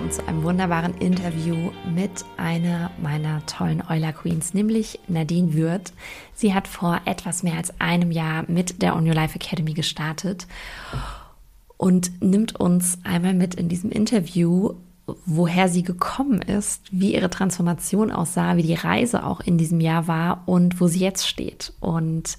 willkommen zu einem wunderbaren Interview mit einer meiner tollen Euler Queens, nämlich Nadine Würth. Sie hat vor etwas mehr als einem Jahr mit der On Your Life Academy gestartet und nimmt uns einmal mit in diesem Interview, woher sie gekommen ist, wie ihre Transformation aussah, wie die Reise auch in diesem Jahr war und wo sie jetzt steht. Und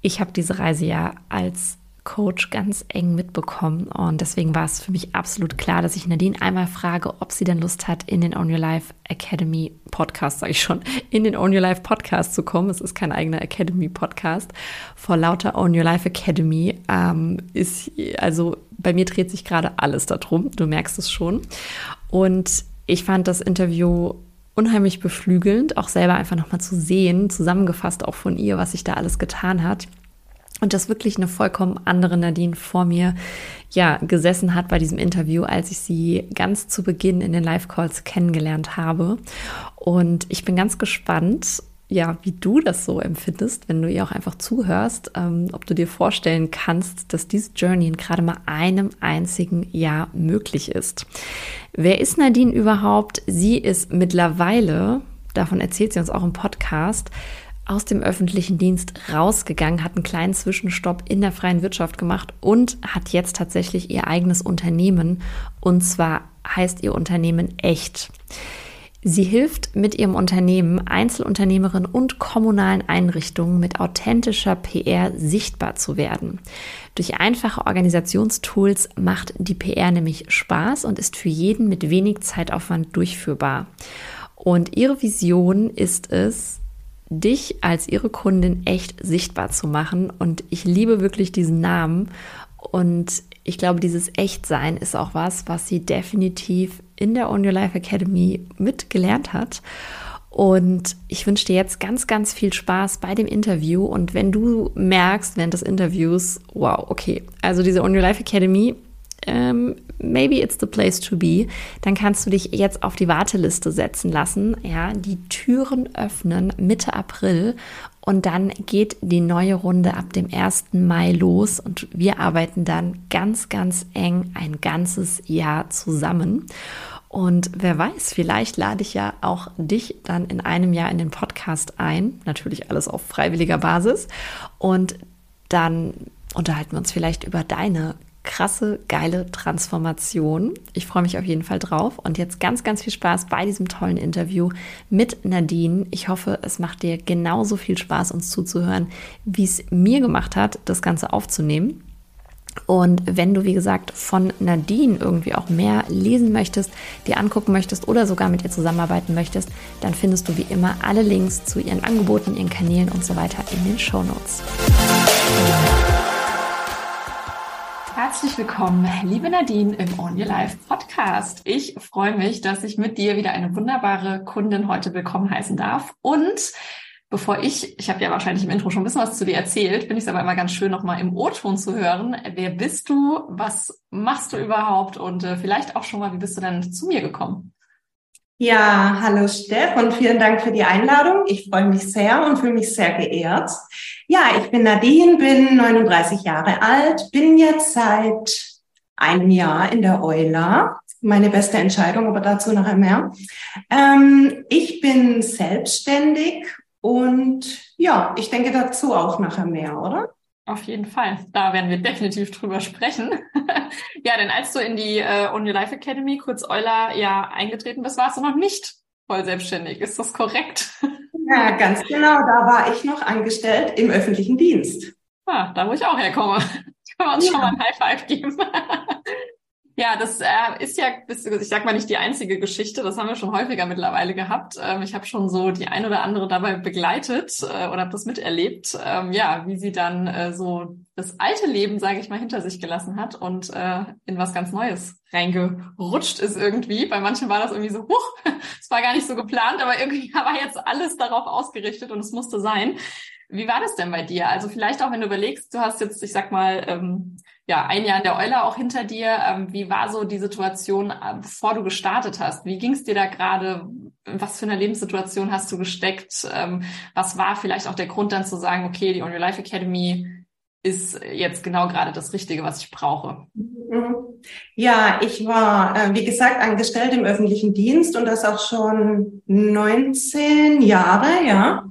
ich habe diese Reise ja als Coach ganz eng mitbekommen. Und deswegen war es für mich absolut klar, dass ich Nadine einmal frage, ob sie denn Lust hat, in den On Your Life Academy Podcast, sage ich schon, in den On Your Life Podcast zu kommen. Es ist kein eigener Academy Podcast. Vor lauter On Your Life Academy ähm, ist, also bei mir dreht sich gerade alles darum. Du merkst es schon. Und ich fand das Interview unheimlich beflügelnd, auch selber einfach nochmal zu sehen, zusammengefasst auch von ihr, was sich da alles getan hat. Und dass wirklich eine vollkommen andere Nadine vor mir ja gesessen hat bei diesem Interview, als ich sie ganz zu Beginn in den Live-Calls kennengelernt habe. Und ich bin ganz gespannt, ja, wie du das so empfindest, wenn du ihr auch einfach zuhörst, ähm, ob du dir vorstellen kannst, dass diese Journey in gerade mal einem einzigen Jahr möglich ist. Wer ist Nadine überhaupt? Sie ist mittlerweile, davon erzählt sie uns auch im Podcast, aus dem öffentlichen Dienst rausgegangen, hat einen kleinen Zwischenstopp in der freien Wirtschaft gemacht und hat jetzt tatsächlich ihr eigenes Unternehmen. Und zwar heißt ihr Unternehmen echt. Sie hilft mit ihrem Unternehmen Einzelunternehmerinnen und kommunalen Einrichtungen mit authentischer PR sichtbar zu werden. Durch einfache Organisationstools macht die PR nämlich Spaß und ist für jeden mit wenig Zeitaufwand durchführbar. Und ihre Vision ist es, dich als ihre Kundin echt sichtbar zu machen. Und ich liebe wirklich diesen Namen. Und ich glaube, dieses Echtsein ist auch was, was sie definitiv in der On Your Life Academy mitgelernt hat. Und ich wünsche dir jetzt ganz, ganz viel Spaß bei dem Interview. Und wenn du merkst während des Interviews, wow, okay, also diese On Your Life Academy ähm, maybe it's the place to be, dann kannst du dich jetzt auf die Warteliste setzen lassen. Ja, die Türen öffnen Mitte April und dann geht die neue Runde ab dem 1. Mai los und wir arbeiten dann ganz, ganz eng ein ganzes Jahr zusammen. Und wer weiß, vielleicht lade ich ja auch dich dann in einem Jahr in den Podcast ein. Natürlich alles auf freiwilliger Basis. Und dann unterhalten wir uns vielleicht über deine krasse, geile Transformation. Ich freue mich auf jeden Fall drauf. Und jetzt ganz, ganz viel Spaß bei diesem tollen Interview mit Nadine. Ich hoffe, es macht dir genauso viel Spaß, uns zuzuhören, wie es mir gemacht hat, das Ganze aufzunehmen. Und wenn du, wie gesagt, von Nadine irgendwie auch mehr lesen möchtest, dir angucken möchtest oder sogar mit ihr zusammenarbeiten möchtest, dann findest du wie immer alle Links zu ihren Angeboten, ihren Kanälen und so weiter in den Show Notes. Herzlich willkommen, liebe Nadine im On Your Life Podcast. Ich freue mich, dass ich mit dir wieder eine wunderbare Kundin heute willkommen heißen darf. Und bevor ich, ich habe ja wahrscheinlich im Intro schon ein bisschen was zu dir erzählt, finde ich es aber immer ganz schön, nochmal im O-Ton zu hören. Wer bist du? Was machst du überhaupt? Und äh, vielleicht auch schon mal, wie bist du denn zu mir gekommen? Ja, hallo Steff und vielen Dank für die Einladung. Ich freue mich sehr und fühle mich sehr geehrt. Ja, ich bin Nadine, bin 39 Jahre alt, bin jetzt seit einem Jahr in der Euler. Meine beste Entscheidung, aber dazu nachher mehr. Ähm, ich bin selbstständig und ja, ich denke dazu auch nachher mehr, oder? Auf jeden Fall. Da werden wir definitiv drüber sprechen. ja, denn als du in die äh, On Your Life Academy, kurz Euler, ja eingetreten bist, warst du noch nicht voll selbstständig. Ist das korrekt? ja, ganz genau. Da war ich noch angestellt im öffentlichen Dienst. Ah, da wo ich auch herkomme. Können wir uns ja. schon mal ein High Five geben. Ja, das äh, ist ja, ich sag mal nicht die einzige Geschichte, das haben wir schon häufiger mittlerweile gehabt. Ähm, ich habe schon so die ein oder andere dabei begleitet äh, oder habe das miterlebt, ähm, ja, wie sie dann äh, so das alte Leben, sage ich mal, hinter sich gelassen hat und äh, in was ganz Neues reingerutscht ist irgendwie. Bei manchen war das irgendwie so, huch, es war gar nicht so geplant, aber irgendwie war jetzt alles darauf ausgerichtet und es musste sein. Wie war das denn bei dir? Also vielleicht auch, wenn du überlegst, du hast jetzt, ich sag mal, ähm, ja, ein Jahr in der Euler auch hinter dir. Ähm, wie war so die Situation, äh, bevor du gestartet hast? Wie ging es dir da gerade? Was für eine Lebenssituation hast du gesteckt? Ähm, was war vielleicht auch der Grund dann zu sagen, okay, die On Your Life Academy ist jetzt genau gerade das Richtige, was ich brauche? Mhm. Ja, ich war, äh, wie gesagt, angestellt im öffentlichen Dienst und das auch schon 19 Jahre, ja.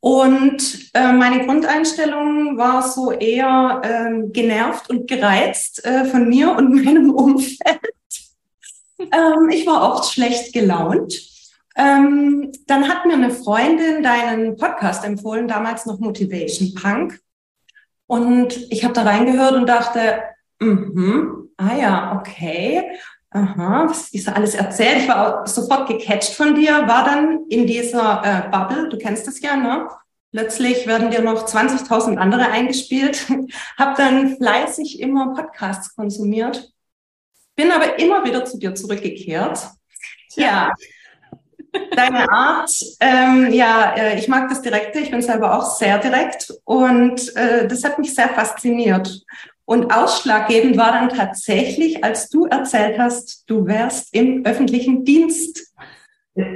Und äh, meine Grundeinstellung war so eher äh, genervt und gereizt äh, von mir und meinem Umfeld. ähm, ich war oft schlecht gelaunt. Ähm, dann hat mir eine Freundin deinen Podcast empfohlen, damals noch Motivation Punk. Und ich habe da reingehört und dachte, mhm, ah ja, okay, aha, was ist da alles erzählt? Ich war sofort gecatcht von dir, war dann in dieser äh, Bubble, du kennst das ja, ne? Plötzlich werden dir noch 20.000 andere eingespielt. Hab dann fleißig immer Podcasts konsumiert. Bin aber immer wieder zu dir zurückgekehrt. Ja, deine Art, ähm, ja, äh, ich mag das Direkte. Ich bin selber auch sehr direkt und äh, das hat mich sehr fasziniert. Und ausschlaggebend war dann tatsächlich, als du erzählt hast, du wärst im öffentlichen Dienst.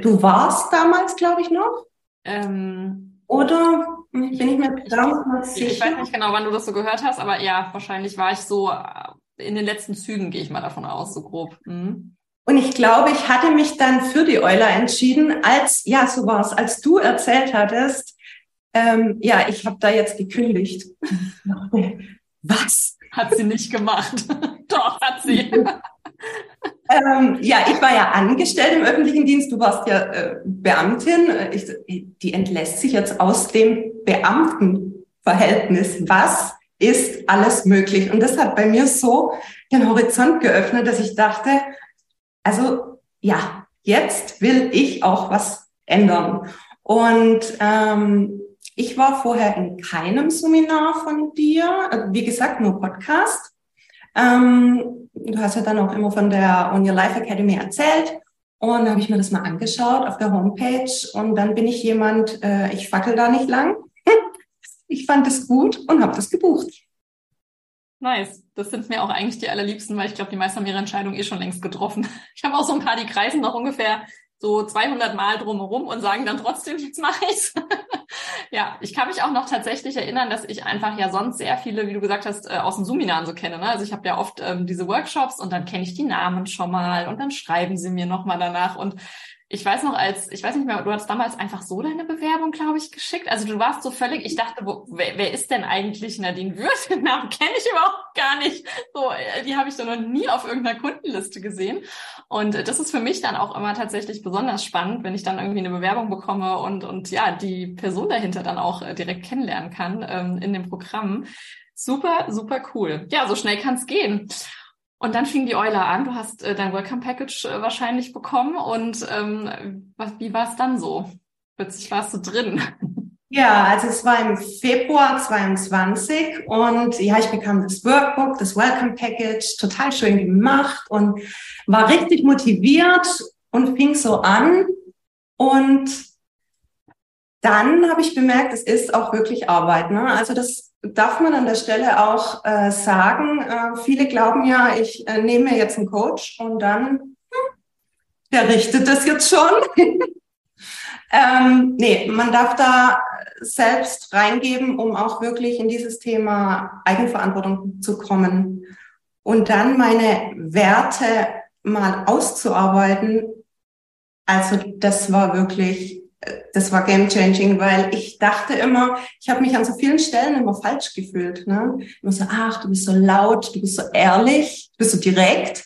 Du warst damals, glaube ich, noch? Ähm, Oder bin ich mir damals sicher? Ich weiß nicht genau, wann du das so gehört hast, aber ja, wahrscheinlich war ich so äh, in den letzten Zügen, gehe ich mal davon aus, so grob. Mhm. Und ich glaube, ich hatte mich dann für die Euler entschieden, als, ja, so war es, als du erzählt hattest, ähm, ja, ich habe da jetzt gekündigt. Was? Hat sie nicht gemacht. Doch, hat sie. ähm, ja, ich war ja angestellt im öffentlichen Dienst, du warst ja äh, Beamtin. Ich, die entlässt sich jetzt aus dem Beamtenverhältnis. Was ist alles möglich? Und das hat bei mir so den Horizont geöffnet, dass ich dachte, also ja, jetzt will ich auch was ändern. Und ähm, ich war vorher in keinem Seminar von dir, also wie gesagt, nur Podcast. Ähm, du hast ja dann auch immer von der On Your Life Academy erzählt. Und habe ich mir das mal angeschaut auf der Homepage. Und dann bin ich jemand, äh, ich fackel da nicht lang. ich fand es gut und habe das gebucht. Nice. Das sind mir auch eigentlich die allerliebsten, weil ich glaube, die meisten haben ihre Entscheidung eh schon längst getroffen. Ich habe auch so ein paar, die kreisen noch ungefähr so 200 Mal drumherum und sagen dann trotzdem, jetzt mache ich's. ja, ich kann mich auch noch tatsächlich erinnern, dass ich einfach ja sonst sehr viele, wie du gesagt hast, äh, aus den Seminaren so kenne. Ne? Also ich habe ja oft ähm, diese Workshops und dann kenne ich die Namen schon mal und dann schreiben sie mir nochmal danach und ich weiß noch, als, ich weiß nicht mehr, du hast damals einfach so deine Bewerbung, glaube ich, geschickt. Also du warst so völlig, ich dachte, wo, wer, wer ist denn eigentlich Nadine Würth? Den Namen kenne ich überhaupt gar nicht. So, äh, die habe ich so noch nie auf irgendeiner Kundenliste gesehen. Und das ist für mich dann auch immer tatsächlich besonders spannend, wenn ich dann irgendwie eine Bewerbung bekomme und, und ja, die Person dahinter dann auch äh, direkt kennenlernen kann ähm, in dem Programm. Super, super cool. Ja, so schnell kann es gehen. Und dann fing die Euler an. Du hast äh, dein Welcome Package äh, wahrscheinlich bekommen. Und ähm, was, wie war es dann so? Plötzlich warst du drin. Ja, also es war im Februar 22 und ja, ich bekam das Workbook, das Welcome Package, total schön gemacht und war richtig motiviert und fing so an. Und dann habe ich bemerkt, es ist auch wirklich Arbeit. Ne? Also das darf man an der Stelle auch äh, sagen. Äh, viele glauben ja, ich äh, nehme jetzt einen Coach und dann, hm, der richtet das jetzt schon. ähm, nee, man darf da selbst reingeben, um auch wirklich in dieses Thema Eigenverantwortung zu kommen. Und dann meine Werte mal auszuarbeiten. Also das war wirklich das war game changing, weil ich dachte immer, ich habe mich an so vielen Stellen immer falsch gefühlt. Ne? Immer so, ach, du bist so laut, du bist so ehrlich, du bist so direkt.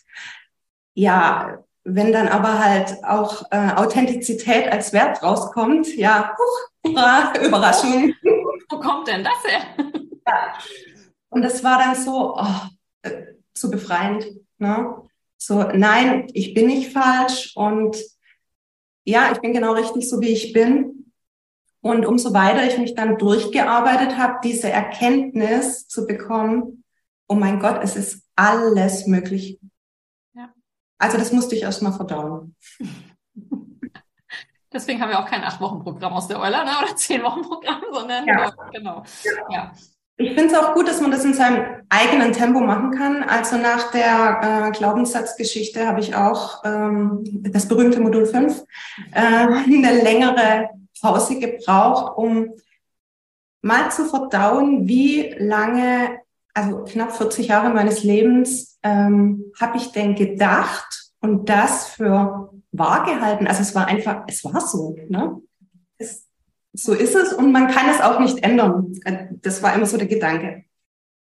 Ja, wenn dann aber halt auch äh, Authentizität als Wert rauskommt, ja, huch, hurra, Überraschung. Wo kommt denn das her? Ja. Und das war dann so, oh, äh, so befreiend. Ne? So, nein, ich bin nicht falsch und ja, ich bin genau richtig so, wie ich bin. Und umso weiter ich mich dann durchgearbeitet habe, diese Erkenntnis zu bekommen, oh mein Gott, es ist alles möglich. Ja. Also das musste ich erstmal verdauen. Deswegen haben wir auch kein Acht-Wochen-Programm aus der Euler ne? oder Zehn-Wochen-Programm, sondern ja. genau. Ja. Ich finde es auch gut, dass man das in seinem eigenen Tempo machen kann. Also nach der äh, Glaubenssatzgeschichte habe ich auch ähm, das berühmte Modul 5 äh, eine längere Pause gebraucht, um mal zu verdauen, wie lange also knapp 40 Jahre meines Lebens, ähm, habe ich denn gedacht und das für wahr gehalten. Also es war einfach, es war so. Ne? Es, so ist es und man kann es auch nicht ändern. Äh, das war immer so der Gedanke.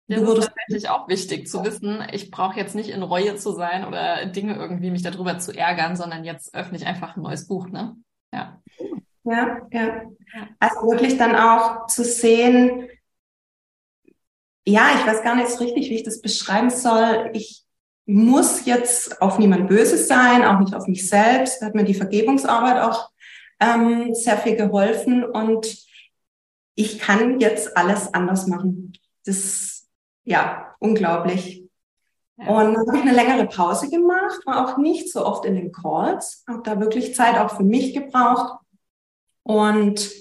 Das ist tatsächlich auch wichtig zu wissen, ich brauche jetzt nicht in Reue zu sein oder Dinge irgendwie mich darüber zu ärgern, sondern jetzt öffne ich einfach ein neues Buch, ne? Ja. Ja, ja. Also wirklich dann auch zu sehen, ja, ich weiß gar nicht so richtig, wie ich das beschreiben soll. Ich muss jetzt auf niemand Böses sein, auch nicht auf mich selbst. Da hat mir die Vergebungsarbeit auch ähm, sehr viel geholfen und ich kann jetzt alles anders machen. Das, ja, unglaublich. Ja. Und dann habe ich eine längere Pause gemacht, war auch nicht so oft in den Calls, habe da wirklich Zeit auch für mich gebraucht und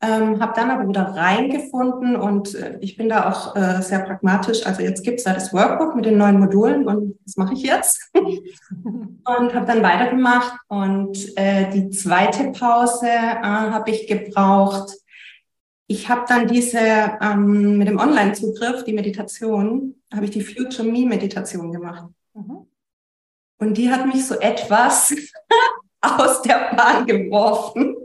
ähm, habe dann aber wieder reingefunden und äh, ich bin da auch äh, sehr pragmatisch. Also jetzt gibt es da das Workbook mit den neuen Modulen und das mache ich jetzt. und habe dann weitergemacht und äh, die zweite Pause äh, habe ich gebraucht. Ich habe dann diese ähm, mit dem Online-Zugriff, die Meditation, habe ich die Future Me Meditation gemacht. Mhm. Und die hat mich so etwas aus der Bahn geworfen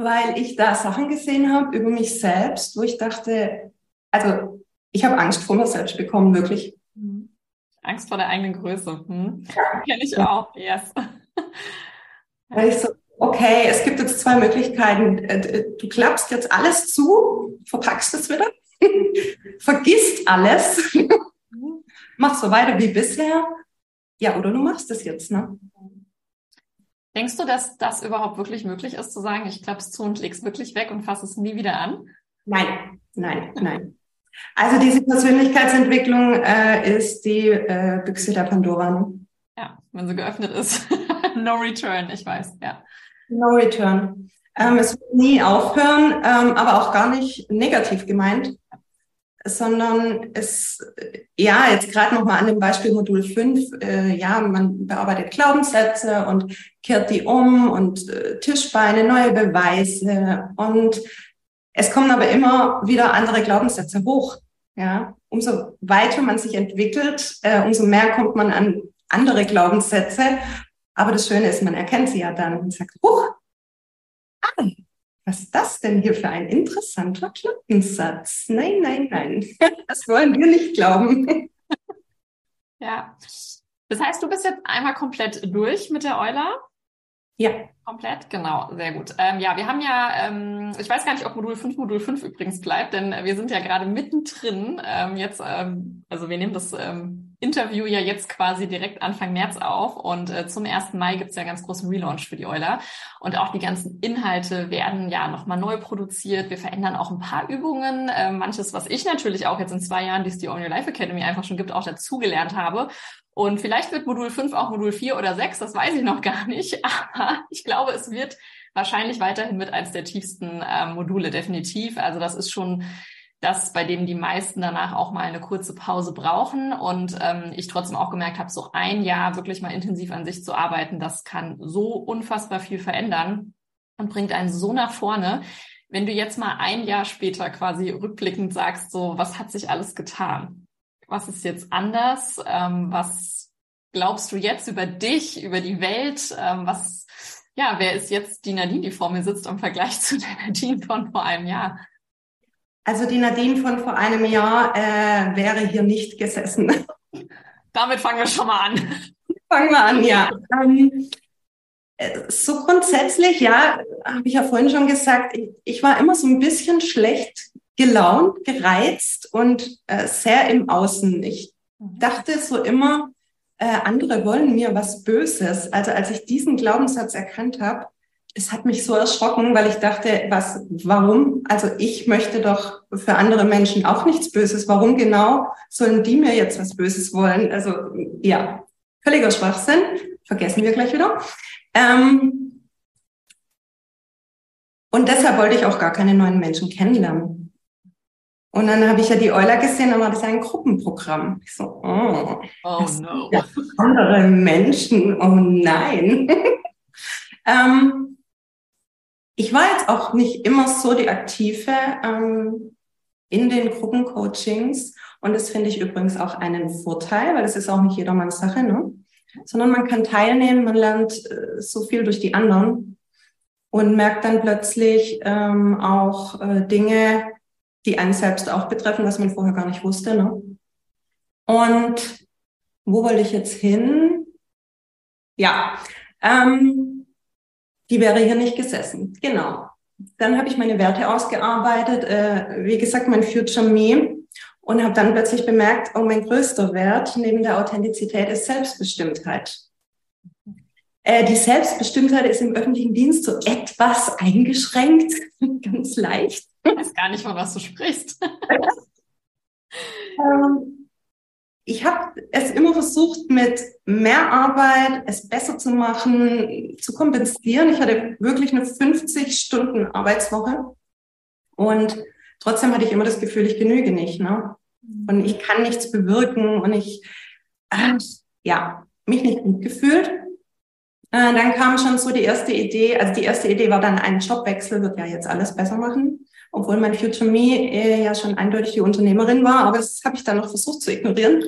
weil ich da Sachen gesehen habe über mich selbst, wo ich dachte, also ich habe Angst vor mir selbst bekommen, wirklich. Mhm. Angst vor der eigenen Größe. Hm. Ja. Kenne ich auch, yes. Weil ich so, okay, es gibt jetzt zwei Möglichkeiten. Äh, du klappst jetzt alles zu, verpackst es wieder, vergisst alles, machst so weiter wie bisher. Ja, oder du machst es jetzt, ne? Denkst du, dass das überhaupt wirklich möglich ist, zu sagen, ich klapp's zu und leg's wirklich weg und fasse es nie wieder an? Nein, nein, nein. Also diese Persönlichkeitsentwicklung äh, ist die äh, Büchse der Pandora. Ja, wenn sie geöffnet ist. no return, ich weiß, ja. No return. Ähm, es wird nie aufhören, ähm, aber auch gar nicht negativ gemeint sondern es, ja, jetzt gerade nochmal an dem Beispiel Modul 5, äh, ja, man bearbeitet Glaubenssätze und kehrt die um und äh, Tischbeine, neue Beweise und es kommen aber immer wieder andere Glaubenssätze hoch. Ja, umso weiter man sich entwickelt, äh, umso mehr kommt man an andere Glaubenssätze. Aber das Schöne ist, man erkennt sie ja dann und sagt, huch, ah, was ist das denn hier für ein interessanter Klappensatz? Nein, nein, nein, das wollen wir nicht glauben. Ja, das heißt, du bist jetzt einmal komplett durch mit der Euler? Ja. Komplett, genau, sehr gut. Ähm, ja, wir haben ja, ähm, ich weiß gar nicht, ob Modul 5 Modul 5 übrigens bleibt, denn wir sind ja gerade mittendrin. Ähm, jetzt, ähm, also wir nehmen das ähm, Interview ja jetzt quasi direkt Anfang März auf und äh, zum 1. Mai gibt's ja einen ganz großen Relaunch für die Euler. Und auch die ganzen Inhalte werden ja nochmal neu produziert. Wir verändern auch ein paar Übungen. Äh, manches, was ich natürlich auch jetzt in zwei Jahren, die es die On Your Life Academy einfach schon gibt, auch dazugelernt habe. Und vielleicht wird Modul 5 auch Modul 4 oder 6, das weiß ich noch gar nicht. Aber ich glaube, es wird wahrscheinlich weiterhin mit eins der tiefsten äh, Module, definitiv. Also das ist schon das, bei dem die meisten danach auch mal eine kurze Pause brauchen. Und ähm, ich trotzdem auch gemerkt habe, so ein Jahr wirklich mal intensiv an sich zu arbeiten, das kann so unfassbar viel verändern und bringt einen so nach vorne. Wenn du jetzt mal ein Jahr später quasi rückblickend sagst, so, was hat sich alles getan? Was ist jetzt anders? Ähm, was glaubst du jetzt über dich, über die Welt? Ähm, was, ja, wer ist jetzt die Nadine, die vor mir sitzt im Vergleich zu der Nadine von vor einem Jahr? Also die Nadine von vor einem Jahr äh, wäre hier nicht gesessen. Damit fangen wir schon mal an. Fangen wir an, ja. Ähm, äh, so grundsätzlich, ja, habe ich ja vorhin schon gesagt, ich, ich war immer so ein bisschen schlecht gelaunt, gereizt und äh, sehr im Außen. Ich mhm. dachte so immer, äh, andere wollen mir was Böses. Also als ich diesen Glaubenssatz erkannt habe, es hat mich so erschrocken, weil ich dachte, was, warum? Also ich möchte doch für andere Menschen auch nichts Böses. Warum genau sollen die mir jetzt was Böses wollen? Also ja, völliger Schwachsinn. Vergessen wir gleich wieder. Ähm, und deshalb wollte ich auch gar keine neuen Menschen kennenlernen. Und dann habe ich ja die Euler gesehen, dann war das ein Gruppenprogramm. Ich so, oh, oh no. Ja andere Menschen, oh nein. ähm, ich war jetzt auch nicht immer so die Aktive. Ähm, in den Gruppencoachings. Und das finde ich übrigens auch einen Vorteil, weil das ist auch nicht jedermanns Sache, ne? sondern man kann teilnehmen, man lernt äh, so viel durch die anderen und merkt dann plötzlich ähm, auch äh, Dinge, die einen selbst auch betreffen, was man vorher gar nicht wusste. Ne? Und wo wollte ich jetzt hin? Ja, ähm, die wäre hier nicht gesessen. Genau. Dann habe ich meine Werte ausgearbeitet, äh, wie gesagt, mein Future Me und habe dann plötzlich bemerkt, oh, mein größter Wert neben der Authentizität ist Selbstbestimmtheit. Äh, die Selbstbestimmtheit ist im öffentlichen Dienst so etwas eingeschränkt, ganz leicht. Ich weiß gar nicht, von was du sprichst. ähm, ich habe es immer versucht, mit mehr Arbeit es besser zu machen, zu kompensieren. Ich hatte wirklich eine 50 Stunden Arbeitswoche und trotzdem hatte ich immer das Gefühl, ich genüge nicht. Ne? Und ich kann nichts bewirken und ich, äh, ja, mich nicht gut gefühlt. Äh, dann kam schon so die erste Idee, also die erste Idee war dann ein Jobwechsel, wird ja jetzt alles besser machen obwohl mein Future Me äh, ja schon eindeutig die Unternehmerin war, aber das habe ich dann noch versucht zu ignorieren.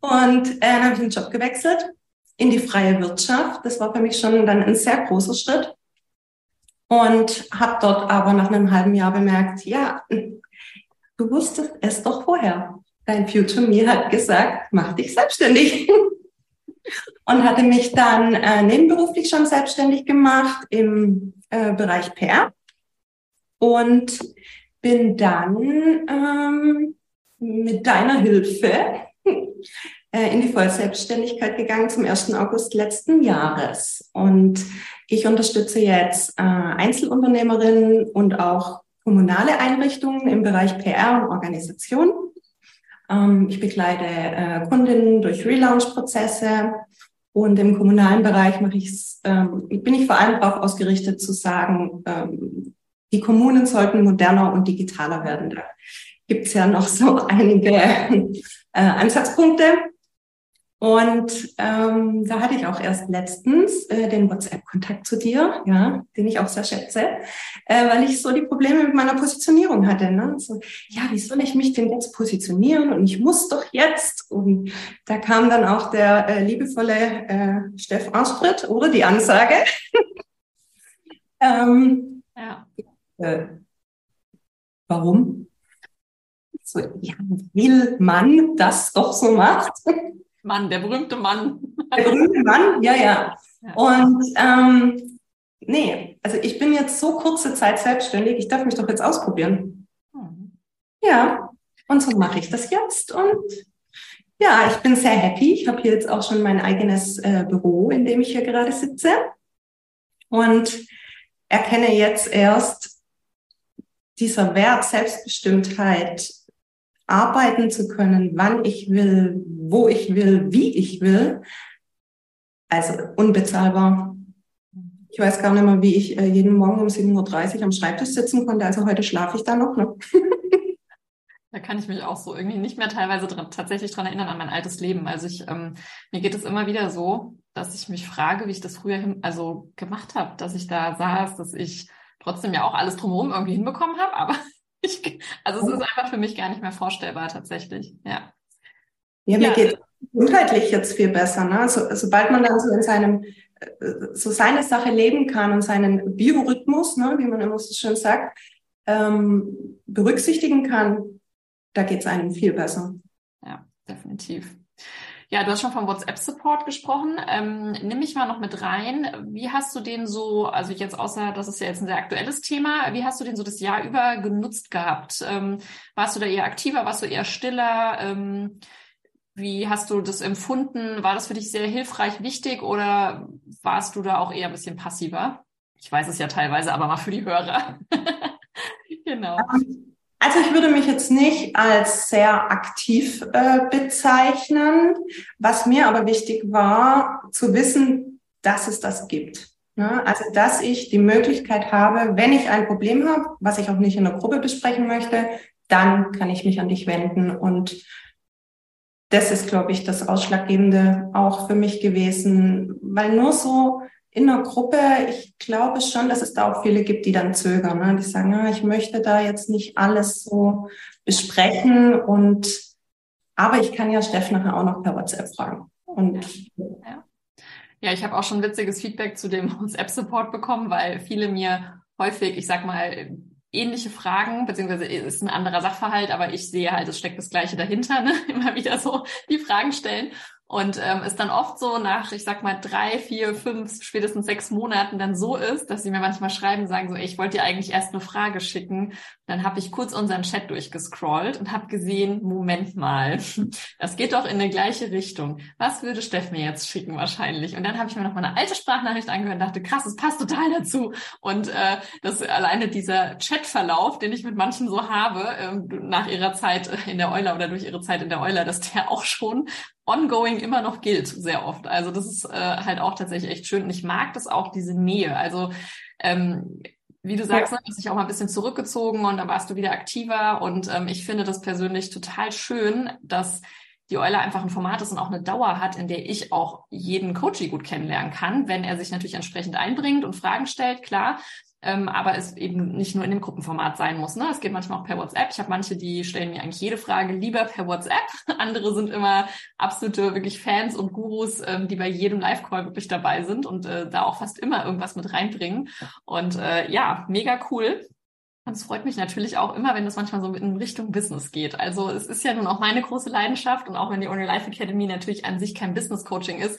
Und äh, dann habe ich den Job gewechselt in die freie Wirtschaft. Das war für mich schon dann ein sehr großer Schritt. Und habe dort aber nach einem halben Jahr bemerkt, ja, du wusstest es doch vorher. Dein Future Me hat gesagt, mach dich selbstständig. Und hatte mich dann äh, nebenberuflich schon selbstständig gemacht im äh, Bereich PR und bin dann ähm, mit deiner Hilfe äh, in die Vollselbstständigkeit gegangen zum 1. August letzten Jahres. Und ich unterstütze jetzt äh, Einzelunternehmerinnen und auch kommunale Einrichtungen im Bereich PR und Organisation. Ähm, ich begleite äh, Kundinnen durch Relaunch-Prozesse und im kommunalen Bereich mache ich's, ähm, bin ich vor allem darauf ausgerichtet zu sagen, ähm, die Kommunen sollten moderner und digitaler werden. Da gibt es ja noch so einige äh, Ansatzpunkte. Und ähm, da hatte ich auch erst letztens äh, den WhatsApp-Kontakt zu dir, ja, den ich auch sehr schätze, äh, weil ich so die Probleme mit meiner Positionierung hatte. Ne? So, ja, wie soll ich mich denn jetzt positionieren? Und ich muss doch jetzt. Und da kam dann auch der äh, liebevolle äh, Steff Arschtritt oder die Ansage. ähm, ja äh, warum? So, ja, will man das doch so macht? Mann, der berühmte Mann. Der berühmte Mann, ja, ja. Und ähm, nee, also ich bin jetzt so kurze Zeit selbstständig, ich darf mich doch jetzt ausprobieren. Mhm. Ja, und so mache ich das jetzt. Und ja, ich bin sehr happy. Ich habe hier jetzt auch schon mein eigenes äh, Büro, in dem ich hier gerade sitze. Und erkenne jetzt erst, dieser Wert Selbstbestimmtheit arbeiten zu können, wann ich will, wo ich will, wie ich will, also unbezahlbar. Ich weiß gar nicht mehr, wie ich äh, jeden Morgen um 7.30 Uhr am Schreibtisch sitzen konnte. Also heute schlafe ich da noch. Ne? Da kann ich mich auch so irgendwie nicht mehr teilweise dran, tatsächlich dran erinnern an mein altes Leben. Also ich, ähm, mir geht es immer wieder so, dass ich mich frage, wie ich das früher also gemacht habe, dass ich da saß, dass ich trotzdem ja auch alles drumherum irgendwie hinbekommen habe, aber ich, also es ist einfach für mich gar nicht mehr vorstellbar tatsächlich, ja. Ja, mir ja. geht gesundheitlich jetzt viel besser, ne? So, sobald man dann so in seinem, äh, so seine Sache leben kann und seinen Biorhythmus, ne, wie man immer so schön sagt, ähm, berücksichtigen kann, da geht es einem viel besser. Ja, definitiv. Ja, du hast schon vom WhatsApp-Support gesprochen. Ähm, nimm mich mal noch mit rein. Wie hast du den so, also jetzt außer, das ist ja jetzt ein sehr aktuelles Thema, wie hast du den so das Jahr über genutzt gehabt? Ähm, warst du da eher aktiver, warst du eher stiller? Ähm, wie hast du das empfunden? War das für dich sehr hilfreich, wichtig oder warst du da auch eher ein bisschen passiver? Ich weiß es ja teilweise, aber mal für die Hörer. genau. Also ich würde mich jetzt nicht als sehr aktiv äh, bezeichnen. Was mir aber wichtig war, zu wissen, dass es das gibt. Ne? Also dass ich die Möglichkeit habe, wenn ich ein Problem habe, was ich auch nicht in der Gruppe besprechen möchte, dann kann ich mich an dich wenden. Und das ist, glaube ich, das Ausschlaggebende auch für mich gewesen, weil nur so in einer Gruppe, ich glaube schon, dass es da auch viele gibt, die dann zögern, ne? die sagen, ah, ich möchte da jetzt nicht alles so besprechen und aber ich kann ja Steff nachher auch noch per WhatsApp fragen. Und ja. ja. ich habe auch schon witziges Feedback zu dem WhatsApp-Support bekommen, weil viele mir häufig, ich sag mal, ähnliche Fragen, beziehungsweise ist ein anderer Sachverhalt, aber ich sehe halt, es steckt das Gleiche dahinter, ne? immer wieder so die Fragen stellen. Und ähm, es dann oft so nach, ich sag mal, drei, vier, fünf, spätestens sechs Monaten dann so ist, dass sie mir manchmal schreiben, sagen so, ey, ich wollte dir eigentlich erst eine Frage schicken. Dann habe ich kurz unseren Chat durchgescrollt und habe gesehen, Moment mal, das geht doch in eine gleiche Richtung. Was würde Steff mir jetzt schicken wahrscheinlich? Und dann habe ich mir noch mal eine alte Sprachnachricht angehört und dachte, krass, es passt total dazu. Und äh, das alleine dieser Chatverlauf, den ich mit manchen so habe, äh, nach ihrer Zeit in der Euler oder durch ihre Zeit in der Euler, dass der auch schon ongoing immer noch gilt, sehr oft. Also das ist äh, halt auch tatsächlich echt schön. Und ich mag das auch, diese Nähe. Also ähm, wie du sagst, ja. ne, hast dich auch mal ein bisschen zurückgezogen und dann warst du wieder aktiver. Und ähm, ich finde das persönlich total schön, dass die Eule einfach ein Format ist und auch eine Dauer hat, in der ich auch jeden Coachy gut kennenlernen kann, wenn er sich natürlich entsprechend einbringt und Fragen stellt, klar ähm, aber es eben nicht nur in dem Gruppenformat sein muss. Ne? Es geht manchmal auch per WhatsApp. Ich habe manche, die stellen mir eigentlich jede Frage lieber per WhatsApp. Andere sind immer absolute wirklich Fans und Gurus, ähm, die bei jedem Live-Call wirklich dabei sind und äh, da auch fast immer irgendwas mit reinbringen. Und äh, ja, mega cool. Und es freut mich natürlich auch immer, wenn das manchmal so in Richtung Business geht. Also es ist ja nun auch meine große Leidenschaft und auch wenn die Only Life Academy natürlich an sich kein Business Coaching ist,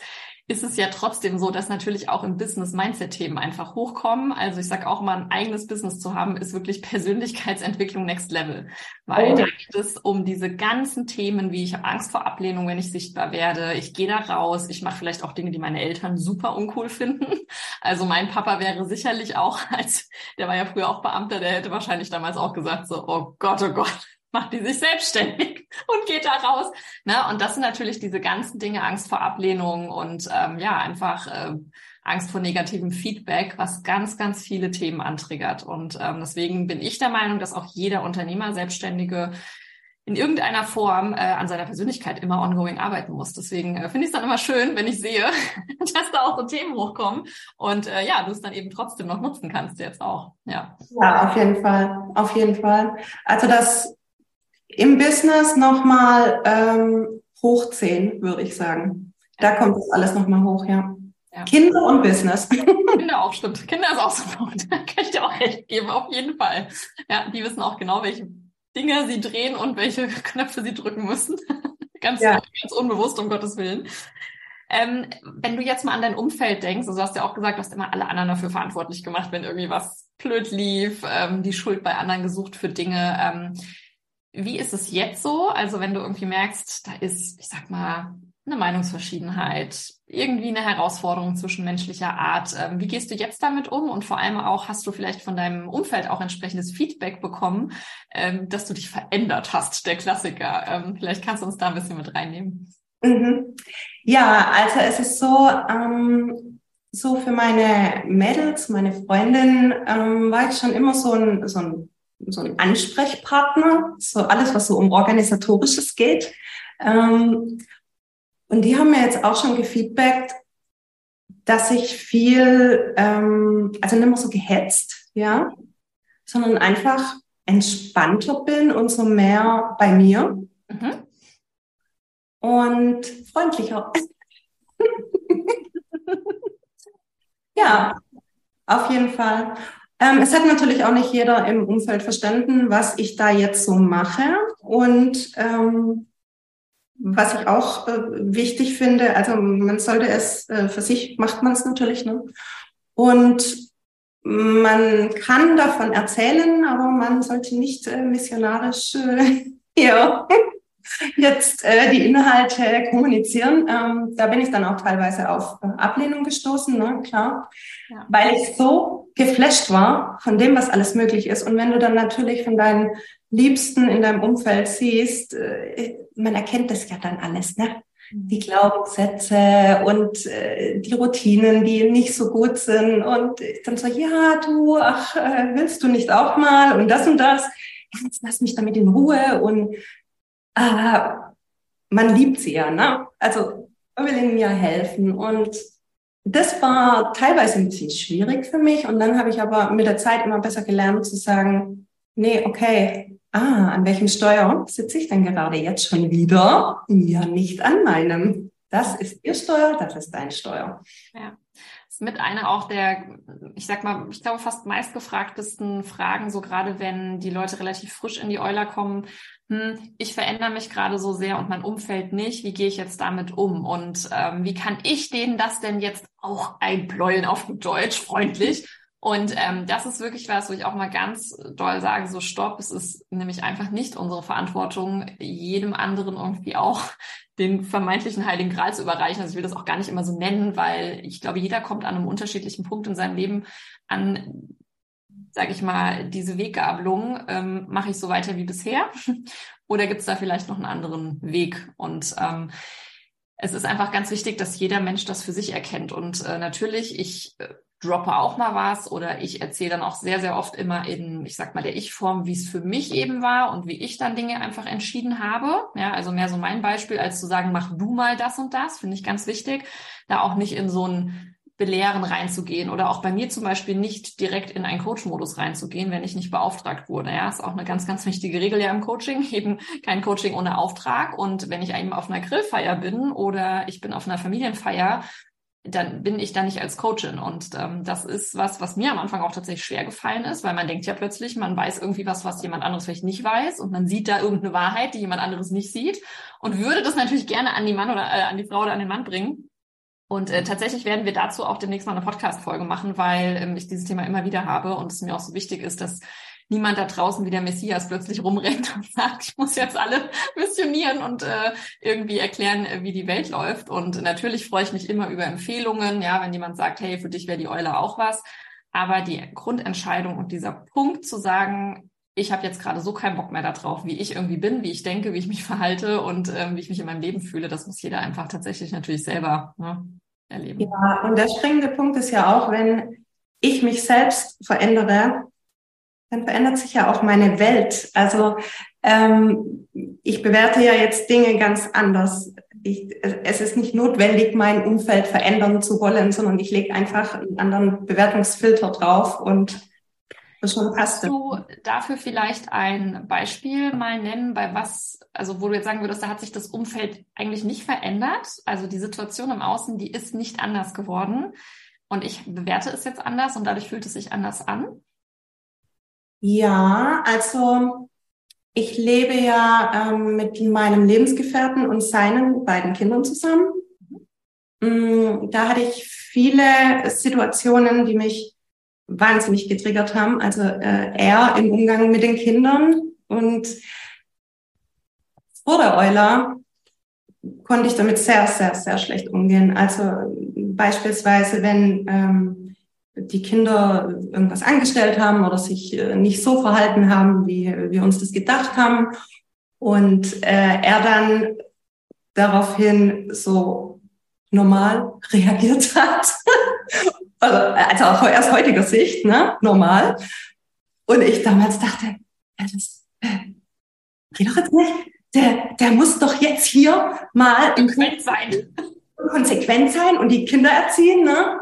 ist es ja trotzdem so, dass natürlich auch im Business Mindset-Themen einfach hochkommen. Also ich sage auch mal, ein eigenes Business zu haben, ist wirklich Persönlichkeitsentwicklung Next Level. Weil oh. da geht es um diese ganzen Themen, wie ich habe Angst vor Ablehnung, wenn ich sichtbar werde, ich gehe da raus, ich mache vielleicht auch Dinge, die meine Eltern super uncool finden. Also mein Papa wäre sicherlich auch, als der war ja früher auch Beamter, der hätte wahrscheinlich damals auch gesagt, so, oh Gott, oh Gott, macht die sich selbstständig und geht da raus. Ne? Und das sind natürlich diese ganzen Dinge, Angst vor Ablehnung und ähm, ja, einfach äh, Angst vor negativem Feedback, was ganz, ganz viele Themen antriggert. Und ähm, deswegen bin ich der Meinung, dass auch jeder Unternehmer, Selbstständige in irgendeiner Form äh, an seiner Persönlichkeit immer ongoing arbeiten muss. Deswegen äh, finde ich es dann immer schön, wenn ich sehe, dass da auch so Themen hochkommen und äh, ja, du es dann eben trotzdem noch nutzen kannst jetzt auch. Ja. ja, auf jeden Fall, auf jeden Fall. Also das im Business nochmal ähm, hochziehen, würde ich sagen. Da kommt das alles nochmal hoch, ja. ja. Kinder und Business. Kinder auch, stimmt. Kinder ist auch so ein Punkt. Da kann ich dir auch recht geben, auf jeden Fall. Ja, die wissen auch genau, welche Dinge sie drehen und welche Knöpfe sie drücken müssen. ganz, ja. ganz unbewusst, um Gottes Willen. Ähm, wenn du jetzt mal an dein Umfeld denkst, also du hast ja auch gesagt, du hast immer alle anderen dafür verantwortlich gemacht, wenn irgendwie was blöd lief, ähm, die Schuld bei anderen gesucht für Dinge. Ähm, wie ist es jetzt so? Also wenn du irgendwie merkst, da ist, ich sag mal, eine Meinungsverschiedenheit, irgendwie eine Herausforderung zwischenmenschlicher Art. Ähm, wie gehst du jetzt damit um? Und vor allem auch, hast du vielleicht von deinem Umfeld auch entsprechendes Feedback bekommen, ähm, dass du dich verändert hast, der Klassiker. Ähm, vielleicht kannst du uns da ein bisschen mit reinnehmen. Mhm. Ja, also es ist so, ähm, so für meine Mädels, meine Freundin, ähm, war ich schon immer so ein, so ein so ein Ansprechpartner, so alles, was so um Organisatorisches geht. Ähm, und die haben mir jetzt auch schon gefeedbackt, dass ich viel, ähm, also nicht mehr so gehetzt, ja, sondern einfach entspannter bin und so mehr bei mir. Mhm. Und freundlicher. ja, auf jeden Fall. Ähm, es hat natürlich auch nicht jeder im Umfeld verstanden, was ich da jetzt so mache. Und ähm, was ich auch äh, wichtig finde, also man sollte es, äh, für sich macht man es natürlich. Ne? Und man kann davon erzählen, aber man sollte nicht äh, missionarisch äh, ja, jetzt äh, die Inhalte kommunizieren. Ähm, da bin ich dann auch teilweise auf äh, Ablehnung gestoßen, ne? klar, ja. weil ich so geflasht war von dem, was alles möglich ist. Und wenn du dann natürlich von deinen Liebsten in deinem Umfeld siehst, äh, man erkennt das ja dann alles, ne? Mhm. Die Glaubenssätze und äh, die Routinen, die nicht so gut sind. Und dann so, ja, du, ach, äh, willst du nicht auch mal? Und das und das. Jetzt lass mich damit in Ruhe. Und äh, man liebt sie ja, ne? Also, man will ihnen ja helfen. Und das war teilweise ein bisschen schwierig für mich. Und dann habe ich aber mit der Zeit immer besser gelernt zu sagen, nee, okay, ah, an welchem Steuer sitze ich denn gerade jetzt schon wieder? Ja, nicht an meinem. Das ist Ihr Steuer, das ist dein Steuer. Ja ist mit einer auch der, ich sag mal, ich glaube fast meistgefragtesten Fragen, so gerade wenn die Leute relativ frisch in die Euler kommen. Hm, ich verändere mich gerade so sehr und mein Umfeld nicht. Wie gehe ich jetzt damit um? Und ähm, wie kann ich denen das denn jetzt auch einbläuen auf Deutsch freundlich? Und ähm, das ist wirklich was, wo ich auch mal ganz doll sage, so stopp, es ist nämlich einfach nicht unsere Verantwortung, jedem anderen irgendwie auch den vermeintlichen Heiligen Gral zu überreichen. Also ich will das auch gar nicht immer so nennen, weil ich glaube, jeder kommt an einem unterschiedlichen Punkt in seinem Leben an, sage ich mal, diese Weggabelung. Ähm, Mache ich so weiter wie bisher? Oder gibt es da vielleicht noch einen anderen Weg? Und ähm, es ist einfach ganz wichtig, dass jeder Mensch das für sich erkennt. Und äh, natürlich, ich äh, droppe auch mal was oder ich erzähle dann auch sehr, sehr oft immer in, ich sag mal, der Ich-Form, wie es für mich eben war und wie ich dann Dinge einfach entschieden habe. Ja, also mehr so mein Beispiel, als zu sagen, mach du mal das und das, finde ich ganz wichtig, da auch nicht in so ein Belehren reinzugehen oder auch bei mir zum Beispiel nicht direkt in einen Coach-Modus reinzugehen, wenn ich nicht beauftragt wurde. Ja, ist auch eine ganz, ganz wichtige Regel ja im Coaching, eben kein Coaching ohne Auftrag. Und wenn ich eben auf einer Grillfeier bin oder ich bin auf einer Familienfeier, dann bin ich da nicht als Coachin. Und ähm, das ist was, was mir am Anfang auch tatsächlich schwer gefallen ist, weil man denkt ja plötzlich, man weiß irgendwie was, was jemand anderes vielleicht nicht weiß und man sieht da irgendeine Wahrheit, die jemand anderes nicht sieht und würde das natürlich gerne an die Mann oder äh, an die Frau oder an den Mann bringen. Und äh, tatsächlich werden wir dazu auch demnächst mal eine Podcast-Folge machen, weil ähm, ich dieses Thema immer wieder habe und es mir auch so wichtig ist, dass niemand da draußen wie der Messias plötzlich rumrennt und sagt, ich muss jetzt alle missionieren und äh, irgendwie erklären, äh, wie die Welt läuft. Und natürlich freue ich mich immer über Empfehlungen, ja, wenn jemand sagt, hey, für dich wäre die Eule auch was. Aber die Grundentscheidung und dieser Punkt zu sagen, ich habe jetzt gerade so keinen Bock mehr darauf, wie ich irgendwie bin, wie ich denke, wie ich mich verhalte und ähm, wie ich mich in meinem Leben fühle, das muss jeder einfach tatsächlich natürlich selber ne, erleben. Ja, und der springende Punkt ist ja auch, wenn ich mich selbst verändere, dann verändert sich ja auch meine Welt. Also ähm, ich bewerte ja jetzt Dinge ganz anders. Ich, es ist nicht notwendig, mein Umfeld verändern zu wollen, sondern ich lege einfach einen anderen Bewertungsfilter drauf und das schon passt. Kannst du dafür vielleicht ein Beispiel mal nennen, bei was, also wo du jetzt sagen würdest, da hat sich das Umfeld eigentlich nicht verändert? Also die Situation im Außen, die ist nicht anders geworden. Und ich bewerte es jetzt anders und dadurch fühlt es sich anders an? Ja, also ich lebe ja ähm, mit meinem Lebensgefährten und seinen beiden Kindern zusammen. Mhm. Da hatte ich viele Situationen, die mich wahnsinnig getriggert haben. Also äh, er im Umgang mit den Kindern und vor der Euler konnte ich damit sehr, sehr, sehr schlecht umgehen. Also beispielsweise, wenn ähm, die Kinder irgendwas angestellt haben oder sich äh, nicht so verhalten haben, wie wir uns das gedacht haben. Und äh, er dann daraufhin so normal reagiert hat. Also, also auch aus heutiger Sicht, ne? normal. Und ich damals dachte, ja, das äh, geht doch jetzt nicht. Der, der muss doch jetzt hier mal konsequent sein. konsequent sein und die Kinder erziehen. Ne?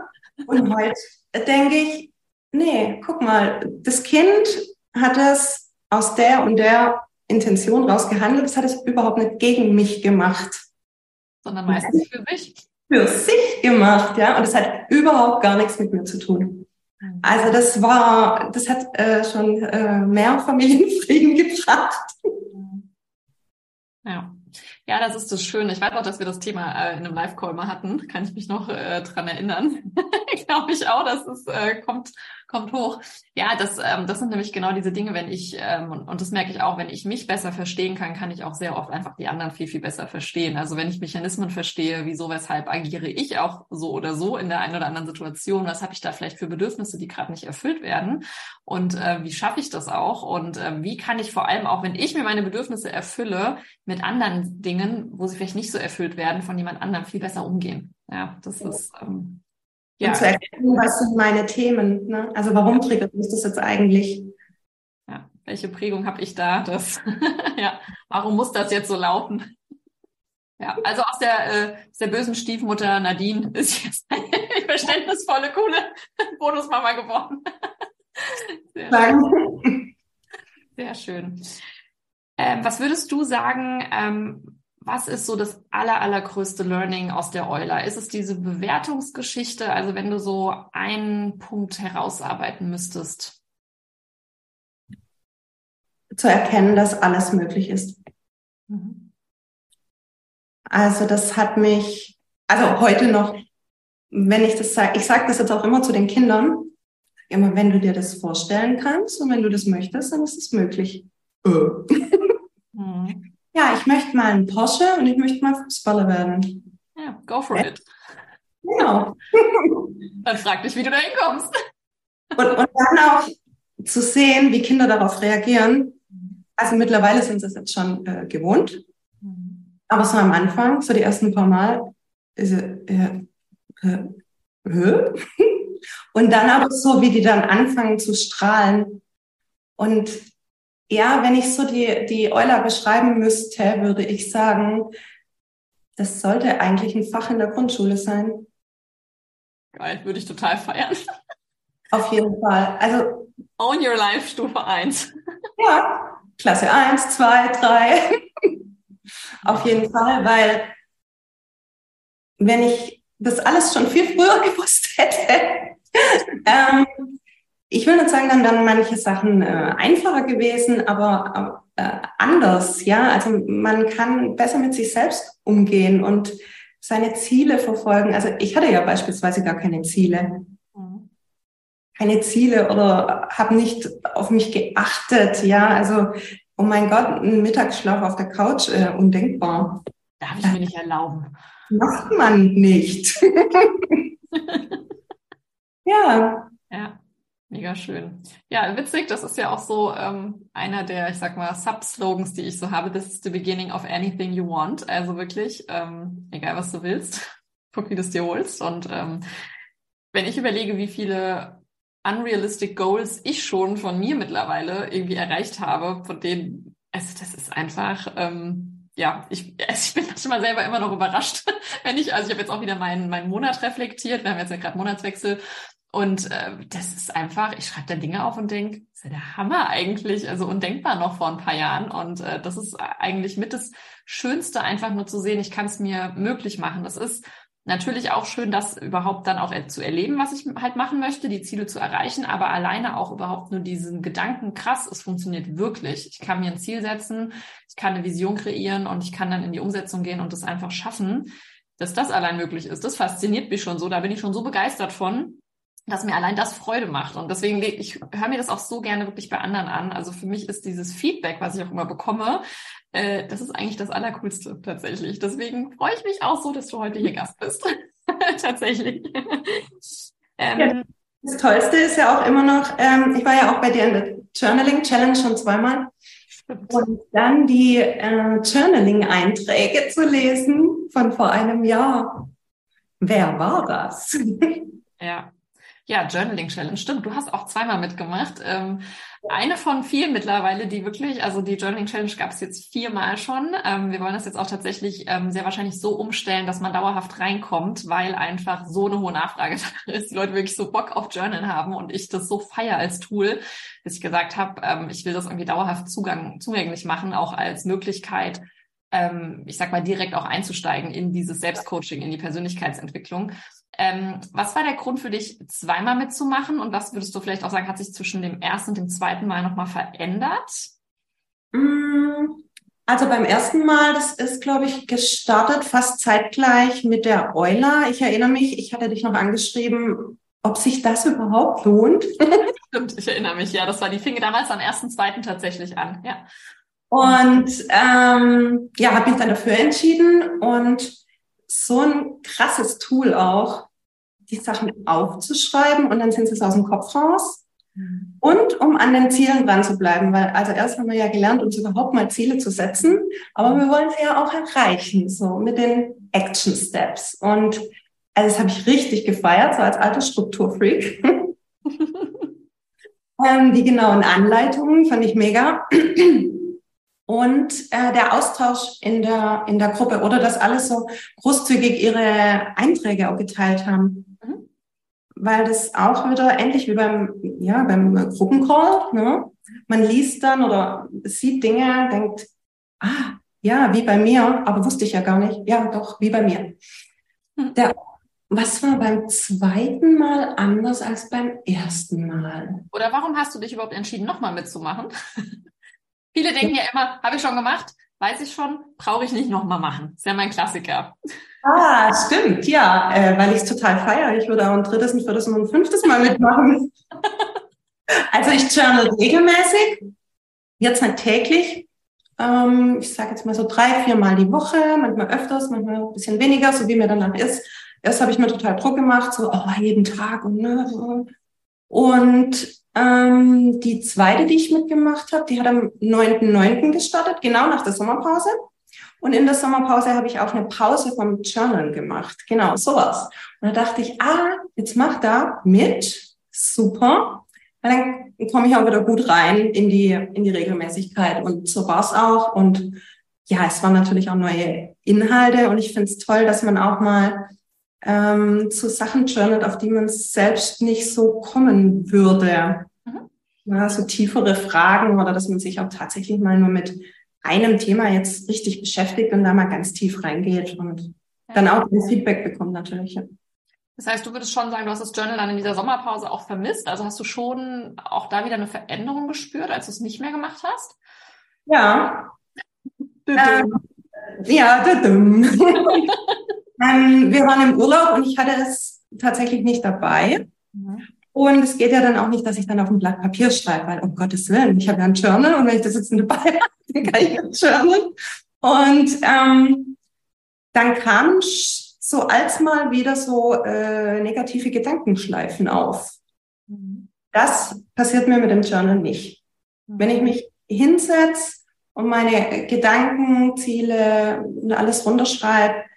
Und heute denke ich, nee, guck mal, das Kind hat es aus der und der Intention raus gehandelt, das hat es überhaupt nicht gegen mich gemacht. Sondern meistens für mich. Für sich gemacht, ja. Und es hat überhaupt gar nichts mit mir zu tun. Also das war, das hat äh, schon äh, mehr Familienfrieden gebracht. Ja. Ja, das ist das Schöne. Ich weiß auch, dass wir das Thema äh, in einem Live-Call mal hatten. Kann ich mich noch äh, dran erinnern. Glaube ich auch, dass es äh, kommt, kommt hoch. Ja, das, ähm, das sind nämlich genau diese Dinge, wenn ich, ähm, und, und das merke ich auch, wenn ich mich besser verstehen kann, kann ich auch sehr oft einfach die anderen viel, viel besser verstehen. Also wenn ich Mechanismen verstehe, wieso, weshalb agiere ich auch so oder so in der einen oder anderen Situation, was habe ich da vielleicht für Bedürfnisse, die gerade nicht erfüllt werden und äh, wie schaffe ich das auch und äh, wie kann ich vor allem auch, wenn ich mir meine Bedürfnisse erfülle, mit anderen Dingen, wo sie vielleicht nicht so erfüllt werden, von jemand anderem viel besser umgehen. Ja, das ist ähm, ja. Und zu erkennen, was sind meine Themen. Ne? Also warum triggert mich das jetzt eigentlich? Ja, welche Prägung habe ich da? Das, ja, warum muss das jetzt so laufen? Ja, also aus der, äh, aus der bösen Stiefmutter Nadine ist jetzt verständnisvolle, coole Bonusmama geworden. Sehr Danke. schön. Sehr schön. Ähm, was würdest du sagen, ähm, was ist so das aller, allergrößte Learning aus der Euler? Ist es diese Bewertungsgeschichte? Also wenn du so einen Punkt herausarbeiten müsstest? Zu erkennen, dass alles möglich ist. Mhm. Also das hat mich, also heute noch, wenn ich das sage, ich sage das jetzt auch immer zu den Kindern, immer wenn du dir das vorstellen kannst und wenn du das möchtest, dann ist es möglich. Mhm. Ja, ich möchte mal einen Porsche und ich möchte mal Fußballer werden. Ja, go for it. Genau. Dann frag dich, wie du da hinkommst. Und, und dann auch zu sehen, wie Kinder darauf reagieren. Also mittlerweile sind sie es jetzt schon äh, gewohnt. Aber so am Anfang, so die ersten paar Mal, ist, äh, äh, äh, und dann aber so, wie die dann anfangen zu strahlen. Und ja, wenn ich so die, die Euler beschreiben müsste, würde ich sagen, das sollte eigentlich ein Fach in der Grundschule sein. Geil, würde ich total feiern. Auf jeden Fall. Also, Own Your Life Stufe 1. ja, Klasse 1, 2, 3. Auf jeden Fall, weil wenn ich das alles schon viel früher gewusst hätte, ähm, ich will nicht sagen, dann wären manche Sachen äh, einfacher gewesen, aber äh, anders, ja. Also man kann besser mit sich selbst umgehen und seine Ziele verfolgen. Also ich hatte ja beispielsweise gar keine Ziele. Mhm. Keine Ziele oder habe nicht auf mich geachtet, ja. Also, oh mein Gott, ein Mittagsschlaf auf der Couch, äh, undenkbar. Darf ich mir nicht erlauben. Macht man nicht. ja. Ja, mega schön. Ja, witzig, das ist ja auch so ähm, einer der, ich sag mal, Sub-Slogans, die ich so habe. This is the beginning of anything you want. Also wirklich, ähm, egal was du willst, guck, wie du es dir holst. Und ähm, wenn ich überlege, wie viele unrealistic Goals ich schon von mir mittlerweile irgendwie erreicht habe, von denen, also das ist einfach, ähm, ja, ich, also ich bin manchmal selber immer noch überrascht, wenn ich, also ich habe jetzt auch wieder meinen, meinen Monat reflektiert, wir haben jetzt ja gerade Monatswechsel und äh, das ist einfach, ich schreibe da Dinge auf und denke, ist ja der Hammer eigentlich, also undenkbar noch vor ein paar Jahren. Und äh, das ist eigentlich mit das Schönste, einfach nur zu sehen, ich kann es mir möglich machen. Das ist natürlich auch schön, das überhaupt dann auch zu erleben, was ich halt machen möchte, die Ziele zu erreichen, aber alleine auch überhaupt nur diesen Gedanken, krass, es funktioniert wirklich. Ich kann mir ein Ziel setzen, ich kann eine Vision kreieren und ich kann dann in die Umsetzung gehen und das einfach schaffen. Dass das allein möglich ist, das fasziniert mich schon so. Da bin ich schon so begeistert von dass mir allein das Freude macht. Und deswegen, ich höre mir das auch so gerne wirklich bei anderen an. Also für mich ist dieses Feedback, was ich auch immer bekomme, äh, das ist eigentlich das Allercoolste tatsächlich. Deswegen freue ich mich auch so, dass du heute hier Gast bist. tatsächlich. ähm, ja, das Tollste ist ja auch immer noch, ähm, ich war ja auch bei dir in der Journaling Challenge schon zweimal. Und dann die äh, Journaling-Einträge zu lesen von vor einem Jahr. Wer war das? Ja, ja, Journaling Challenge, stimmt. Du hast auch zweimal mitgemacht. Ähm, eine von vielen mittlerweile, die wirklich, also die Journaling Challenge gab es jetzt viermal schon. Ähm, wir wollen das jetzt auch tatsächlich ähm, sehr wahrscheinlich so umstellen, dass man dauerhaft reinkommt, weil einfach so eine hohe Nachfrage da ist, die Leute wirklich so Bock auf Journal haben und ich das so feier als Tool, dass ich gesagt habe, ähm, ich will das irgendwie dauerhaft Zugang, zugänglich machen, auch als Möglichkeit, ähm, ich sag mal, direkt auch einzusteigen in dieses Selbstcoaching, in die Persönlichkeitsentwicklung. Ähm, was war der Grund für dich, zweimal mitzumachen? Und was würdest du vielleicht auch sagen, hat sich zwischen dem ersten und dem zweiten Mal nochmal verändert? Mm, also beim ersten Mal, das ist, glaube ich, gestartet fast zeitgleich mit der Euler. Ich erinnere mich, ich hatte dich noch angeschrieben, ob sich das überhaupt lohnt. Stimmt, ich erinnere mich, ja. Das war die Finge damals am ersten, zweiten tatsächlich an, ja. Und ähm, ja, habe mich dann dafür entschieden und so ein krasses Tool auch, die Sachen aufzuschreiben und dann sind sie es aus dem Kopf raus. Mhm. Und um an den Zielen dran zu bleiben, weil also erst haben wir ja gelernt, uns überhaupt mal Ziele zu setzen, aber wir wollen sie ja auch erreichen, so mit den Action Steps. Und also das habe ich richtig gefeiert, so als alter Strukturfreak. ähm, die genauen Anleitungen fand ich mega. Und äh, der Austausch in der, in der Gruppe oder dass alle so großzügig ihre Einträge auch geteilt haben. weil das auch wieder endlich wie beim, ja, beim Gruppencall, ne? Man liest dann oder sieht Dinge, denkt, ah, ja, wie bei mir, aber wusste ich ja gar nicht. Ja, doch, wie bei mir. Hm. Der, was war beim zweiten Mal anders als beim ersten Mal? Oder warum hast du dich überhaupt entschieden, nochmal mitzumachen? Viele denken ja, immer, habe ich schon gemacht, weiß ich schon, brauche ich nicht nochmal machen. Ist ja mein Klassiker. Ah, stimmt, ja, äh, weil ich es total feiere. Ich würde auch ein drittes, ein viertes und ein fünftes Mal mitmachen. also ich journal regelmäßig, jetzt nicht täglich. Ähm, ich sage jetzt mal so drei, vier Mal die Woche, manchmal öfters, manchmal ein bisschen weniger, so wie mir danach ist. Erst habe ich mir total Druck gemacht, so oh, jeden Tag und ne, so. Und ähm, die zweite, die ich mitgemacht habe, die hat am 9.9. gestartet, genau nach der Sommerpause. Und in der Sommerpause habe ich auch eine Pause vom Journal gemacht. Genau, sowas. Und da dachte ich, ah, jetzt mach da mit. Super. Weil dann komme ich auch wieder gut rein in die, in die Regelmäßigkeit. Und so war es auch. Und ja, es waren natürlich auch neue Inhalte. Und ich finde es toll, dass man auch mal ähm, zu Sachen journalt, auf die man selbst nicht so kommen würde. Mhm. Ja, so tiefere Fragen oder dass man sich auch tatsächlich mal nur mit einem Thema jetzt richtig beschäftigt und da mal ganz tief reingeht und ja. dann auch ein Feedback bekommt natürlich. Ja. Das heißt, du würdest schon sagen, du hast das Journal dann in dieser Sommerpause auch vermisst. Also hast du schon auch da wieder eine Veränderung gespürt, als du es nicht mehr gemacht hast? Ja. ähm, ja, ähm, wir waren im Urlaub und ich hatte es tatsächlich nicht dabei. Mhm. Und es geht ja dann auch nicht, dass ich dann auf ein Blatt Papier schreibe, weil um Gottes Willen, ich habe ja ein Journal und wenn ich das jetzt dabei habe, dann kann ich ein Journal. Und ähm, dann kam so als mal wieder so äh, negative Gedankenschleifen auf. Mhm. Das passiert mir mit dem Journal nicht. Mhm. Wenn ich mich hinsetze und meine Gedanken, Ziele und alles runterschreibe,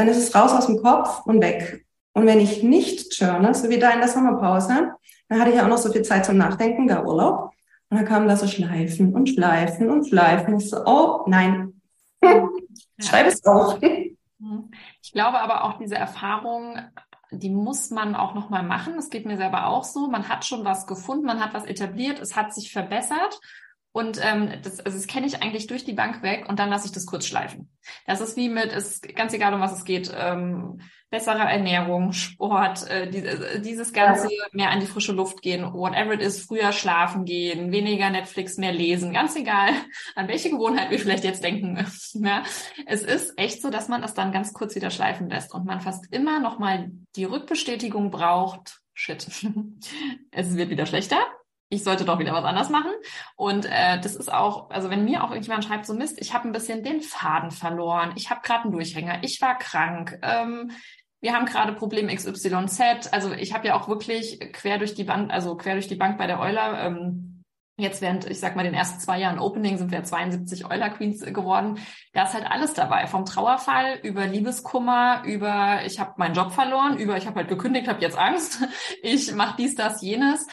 dann ist es raus aus dem Kopf und weg. Und wenn ich nicht journal, so wie da in der Sommerpause, dann hatte ich auch noch so viel Zeit zum Nachdenken, der Urlaub. Und dann kamen da so Schleifen und Schleifen und Schleifen. Ich so, oh nein, schreib es auf. Ich glaube aber auch diese Erfahrung, die muss man auch nochmal machen. Das geht mir selber auch so. Man hat schon was gefunden, man hat was etabliert, es hat sich verbessert. Und ähm, das, also das kenne ich eigentlich durch die Bank weg und dann lasse ich das kurz schleifen. Das ist wie mit, ist ganz egal, um was es geht, ähm, bessere Ernährung, Sport, äh, die, äh, dieses ganze ja. mehr an die frische Luft gehen, whatever it is, früher schlafen gehen, weniger Netflix, mehr lesen, ganz egal, an welche Gewohnheit wir vielleicht jetzt denken. ja. Es ist echt so, dass man das dann ganz kurz wieder schleifen lässt und man fast immer nochmal die Rückbestätigung braucht, shit, es wird wieder schlechter, ich sollte doch wieder was anders machen. Und äh, das ist auch, also wenn mir auch irgendjemand schreibt, so Mist, ich habe ein bisschen den Faden verloren, ich habe gerade einen Durchhänger, ich war krank, ähm, wir haben gerade Problem XYZ. Also ich habe ja auch wirklich quer durch die Bank, also quer durch die Bank bei der Euler, ähm, jetzt während, ich sag mal, den ersten zwei Jahren Opening sind wir 72 Euler Queens geworden. Da ist halt alles dabei. Vom Trauerfall über Liebeskummer, über ich habe meinen Job verloren, über ich habe halt gekündigt, habe jetzt Angst, ich mache dies, das, jenes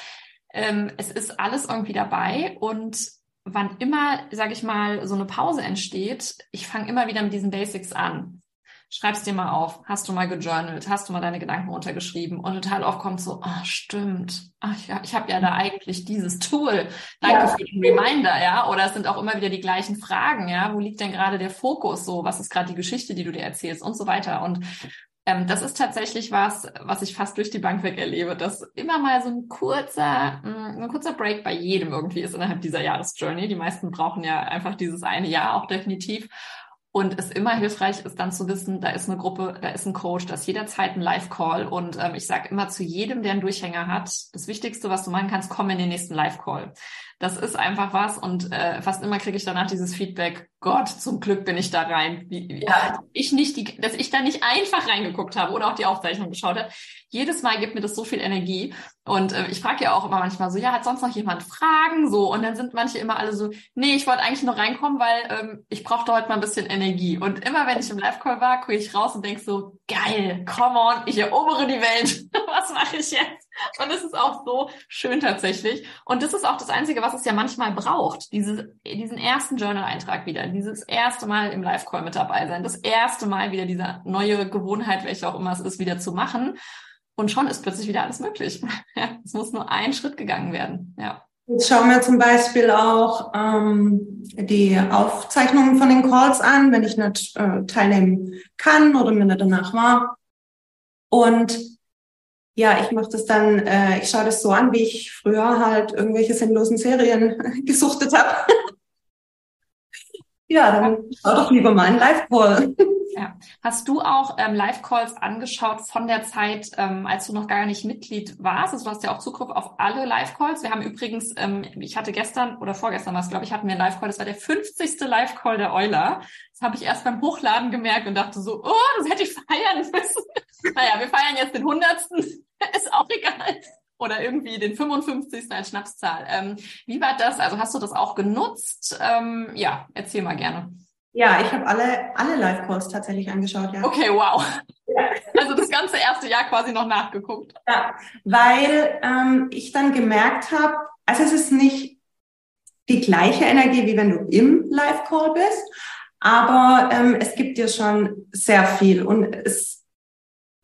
ähm, es ist alles irgendwie dabei und wann immer, sage ich mal, so eine Pause entsteht, ich fange immer wieder mit diesen Basics an. Schreib's dir mal auf. Hast du mal gejournalt? Hast du mal deine Gedanken runtergeschrieben? Und total oft kommt so, ah, oh, stimmt. Ach, ich, ich habe ja da eigentlich dieses Tool. Danke ja. für den Reminder, ja. Oder es sind auch immer wieder die gleichen Fragen, ja. Wo liegt denn gerade der Fokus? So, was ist gerade die Geschichte, die du dir erzählst und so weiter. Und das ist tatsächlich was, was ich fast durch die Bank weg erlebe, dass immer mal so ein kurzer, mm, ein kurzer Break bei jedem irgendwie ist innerhalb dieser Jahresjourney. Die meisten brauchen ja einfach dieses eine Jahr auch definitiv. Und es immer hilfreich ist dann zu wissen, da ist eine Gruppe, da ist ein Coach, da ist jederzeit ein Live-Call. Und ähm, ich sage immer zu jedem, der einen Durchhänger hat, das Wichtigste, was du machen kannst, komm in den nächsten Live-Call. Das ist einfach was und äh, fast immer kriege ich danach dieses Feedback, Gott, zum Glück bin ich da rein. Wie, wie, ja. Ich nicht die, dass ich da nicht einfach reingeguckt habe oder auch die Aufzeichnung geschaut habe. Jedes Mal gibt mir das so viel Energie. Und äh, ich frage ja auch immer manchmal so, ja, hat sonst noch jemand Fragen? So, und dann sind manche immer alle so, nee, ich wollte eigentlich nur reinkommen, weil ähm, ich brauchte heute mal ein bisschen Energie. Und immer wenn ich im Live-Call war, gucke ich raus und denk so, geil, come on, ich erobere die Welt. was mache ich jetzt? Und es ist auch so schön tatsächlich. Und das ist auch das Einzige, was es ja manchmal braucht. Diese, diesen ersten Journal-Eintrag wieder, dieses erste Mal im Live-Call mit dabei sein, das erste Mal wieder diese neue Gewohnheit, welche auch immer es ist, wieder zu machen. Und schon ist plötzlich wieder alles möglich. Ja, es muss nur ein Schritt gegangen werden. Ja. Jetzt schauen wir zum Beispiel auch ähm, die Aufzeichnungen von den Calls an, wenn ich nicht äh, teilnehmen kann oder mir nicht danach war. Und ja, ich mache das dann, äh, ich schaue das so an, wie ich früher halt irgendwelche sinnlosen Serien gesuchtet habe. ja, dann schau doch lieber mal einen Live-Call. Ja. Hast du auch ähm, Live-Calls angeschaut von der Zeit, ähm, als du noch gar nicht Mitglied warst? Also du hast ja auch Zugriff auf alle Live-Calls. Wir haben übrigens, ähm, ich hatte gestern oder vorgestern was, glaube ich, hatten wir einen Live-Call. Das war der 50. Live-Call der Euler. Das habe ich erst beim Hochladen gemerkt und dachte so, oh, das hätte ich feiern müssen. naja, wir feiern jetzt den 100. Ist auch egal oder irgendwie den 55. als Schnapszahl. Ähm, wie war das? Also hast du das auch genutzt? Ähm, ja, erzähl mal gerne. Ja, ich habe alle, alle Live-Calls tatsächlich angeschaut, ja. Okay, wow. Ja. Also das ganze erste Jahr quasi noch nachgeguckt. Ja, weil ähm, ich dann gemerkt habe, also es ist nicht die gleiche Energie, wie wenn du im Live-Call bist, aber ähm, es gibt dir schon sehr viel und es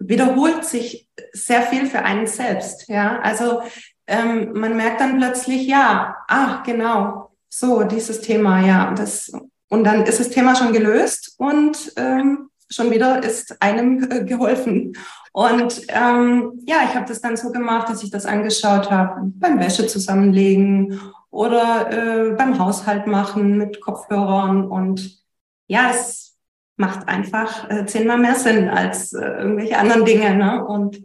wiederholt sich sehr viel für einen selbst. Ja, also ähm, man merkt dann plötzlich, ja, ach genau, so dieses Thema, ja, das und dann ist das Thema schon gelöst und ähm, schon wieder ist einem äh, geholfen. Und ähm, ja, ich habe das dann so gemacht, dass ich das angeschaut habe beim Wäsche zusammenlegen oder äh, beim Haushalt machen mit Kopfhörern. Und ja, es macht einfach äh, zehnmal mehr Sinn als äh, irgendwelche anderen Dinge. Ne? Und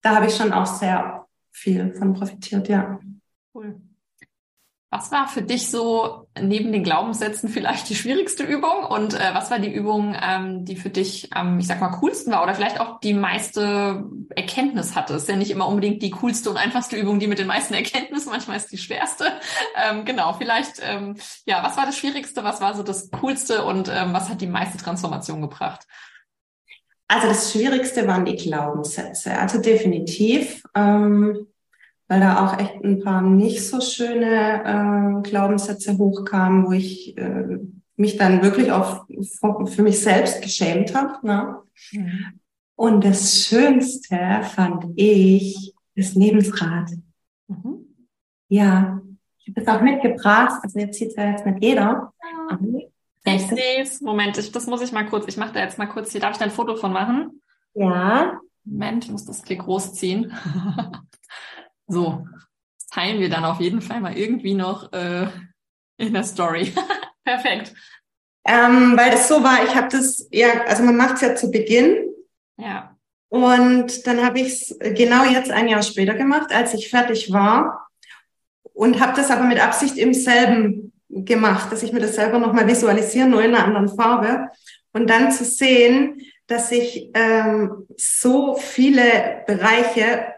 da habe ich schon auch sehr viel von profitiert, ja. Cool. Was war für dich so neben den Glaubenssätzen vielleicht die schwierigste Übung und äh, was war die Übung, ähm, die für dich, ähm, ich sag mal, coolsten war oder vielleicht auch die meiste Erkenntnis hatte? Ist ja nicht immer unbedingt die coolste und einfachste Übung, die mit den meisten Erkenntnissen, manchmal ist die schwerste. Ähm, genau, vielleicht, ähm, ja, was war das Schwierigste, was war so das Coolste und ähm, was hat die meiste Transformation gebracht? Also das Schwierigste waren die Glaubenssätze. Also definitiv. Ähm weil da auch echt ein paar nicht so schöne äh, Glaubenssätze hochkamen, wo ich äh, mich dann wirklich auch für mich selbst geschämt habe. Ne? Mhm. Und das Schönste fand ich das Lebensrad. Mhm. Ja, ich habe das auch mitgebracht. Also jetzt sieht es ja jetzt nicht jeder. Ja. Ich sehe es. Moment, ich, das muss ich mal kurz. Ich mache da jetzt mal kurz hier. Darf ich da ein Foto von machen? Ja. Moment, ich muss das hier großziehen. So, teilen wir dann auf jeden Fall mal irgendwie noch äh, in der Story. Perfekt. Ähm, weil das so war, ich habe das, ja, also man macht es ja zu Beginn. Ja. Und dann habe ich es genau jetzt ein Jahr später gemacht, als ich fertig war. Und habe das aber mit Absicht im selben gemacht, dass ich mir das selber nochmal visualisiere, nur in einer anderen Farbe. Und dann zu sehen, dass sich ähm, so viele Bereiche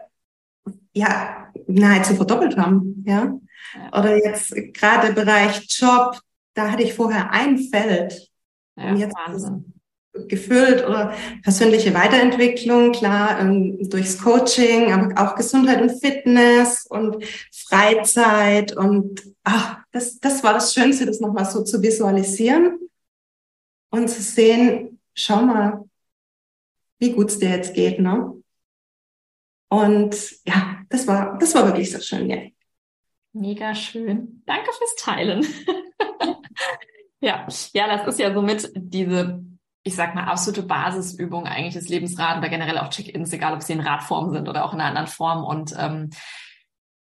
ja nahezu verdoppelt haben. Ja? ja. Oder jetzt gerade im Bereich Job, da hatte ich vorher ein Feld. Ja, und jetzt Wahnsinn. gefüllt oder persönliche Weiterentwicklung, klar, ähm, durchs Coaching, aber auch Gesundheit und Fitness und Freizeit und ach, das, das war das Schönste, das nochmal so zu visualisieren und zu sehen, schau mal, wie gut es dir jetzt geht, ne? Und ja, das war, das war wirklich so schön, ja. Mega schön. Danke fürs Teilen. ja, ja, das ist ja somit diese, ich sag mal, absolute Basisübung eigentlich des Lebensrad oder generell auch Check-ins, egal ob sie in Radform sind oder auch in einer anderen Form. Und ähm,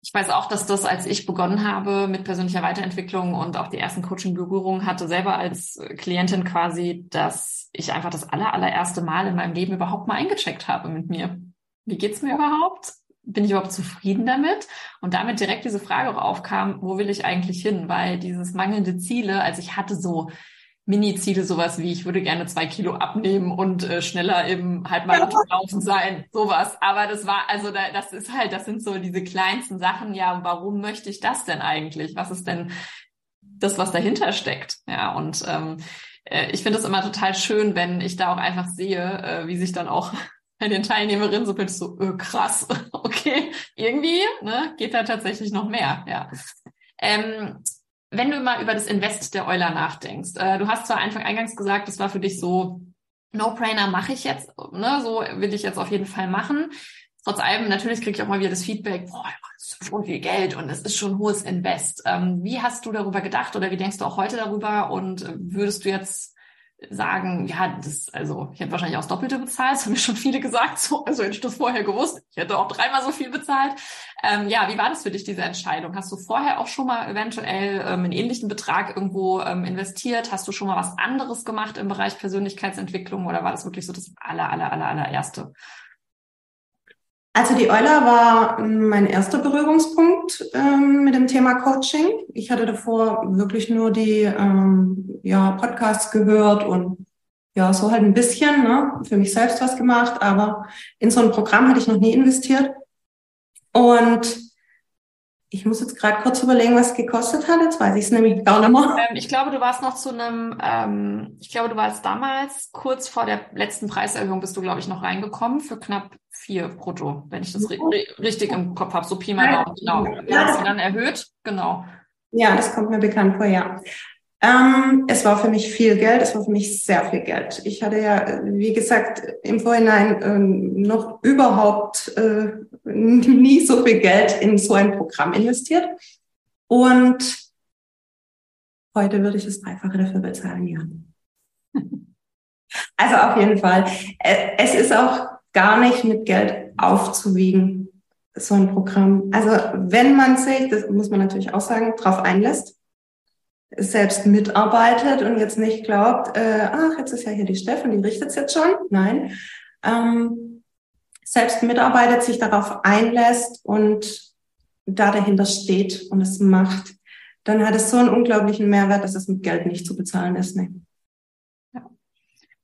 ich weiß auch, dass das, als ich begonnen habe mit persönlicher Weiterentwicklung und auch die ersten Coaching-Berührungen hatte, selber als Klientin quasi, dass ich einfach das aller, allererste Mal in meinem Leben überhaupt mal eingecheckt habe mit mir wie geht's mir überhaupt? Bin ich überhaupt zufrieden damit? Und damit direkt diese Frage auch aufkam, wo will ich eigentlich hin? Weil dieses mangelnde Ziele, also ich hatte so Mini-Ziele, sowas wie ich würde gerne zwei Kilo abnehmen und äh, schneller im Halbmarathon laufen sein, sowas. Aber das war, also da, das ist halt, das sind so diese kleinsten Sachen. Ja, warum möchte ich das denn eigentlich? Was ist denn das, was dahinter steckt? Ja, und ähm, äh, ich finde es immer total schön, wenn ich da auch einfach sehe, äh, wie sich dann auch bei den Teilnehmerinnen so ich so, öh, krass, okay, irgendwie ne, geht da tatsächlich noch mehr, ja. Ähm, wenn du mal über das Invest der Euler nachdenkst, äh, du hast zwar Anfang eingangs gesagt, das war für dich so, No-Brainer mache ich jetzt, ne, so will ich jetzt auf jeden Fall machen. trotz allem, natürlich kriege ich auch mal wieder das Feedback, boah, das ist schon viel Geld und es ist schon hohes Invest. Ähm, wie hast du darüber gedacht oder wie denkst du auch heute darüber? Und äh, würdest du jetzt sagen, ja, das, also ich hätte wahrscheinlich auch das Doppelte bezahlt, das haben mir schon viele gesagt, so, also hätte ich das vorher gewusst, ich hätte auch dreimal so viel bezahlt. Ähm, ja, wie war das für dich, diese Entscheidung? Hast du vorher auch schon mal eventuell ähm, einen ähnlichen Betrag irgendwo ähm, investiert? Hast du schon mal was anderes gemacht im Bereich Persönlichkeitsentwicklung oder war das wirklich so das aller, aller, aller, allererste? Also die Euler war mein erster Berührungspunkt ähm, mit dem Thema Coaching. Ich hatte davor wirklich nur die ähm, ja, Podcasts gehört und ja, so halt ein bisschen ne, für mich selbst was gemacht, aber in so ein Programm hatte ich noch nie investiert. Und ich muss jetzt gerade kurz überlegen, was es gekostet hat. Jetzt weiß ich es nämlich gar nicht mehr. Ähm, ich glaube, du warst noch zu einem, ähm, ich glaube, du warst damals kurz vor der letzten Preiserhöhung, bist du, glaube ich, noch reingekommen für knapp vier brutto, wenn ich das ri richtig im Kopf habe. So Pi mal Daumen, genau. Ja, hast du dann erhöht, genau. Ja, das kommt mir bekannt vor, ja. Ähm, es war für mich viel Geld, es war für mich sehr viel Geld. Ich hatte ja, wie gesagt, im Vorhinein ähm, noch überhaupt äh, nie so viel Geld in so ein Programm investiert. Und heute würde ich das Dreifache dafür bezahlen, ja. Also auf jeden Fall. Äh, es ist auch gar nicht mit Geld aufzuwiegen, so ein Programm. Also wenn man sich, das muss man natürlich auch sagen, drauf einlässt, selbst mitarbeitet und jetzt nicht glaubt, äh, ach, jetzt ist ja hier die Steffen, die richtet es jetzt schon. Nein. Ähm, selbst mitarbeitet, sich darauf einlässt und da dahinter steht und es macht, dann hat es so einen unglaublichen Mehrwert, dass es mit Geld nicht zu bezahlen ist. Nee. Ja.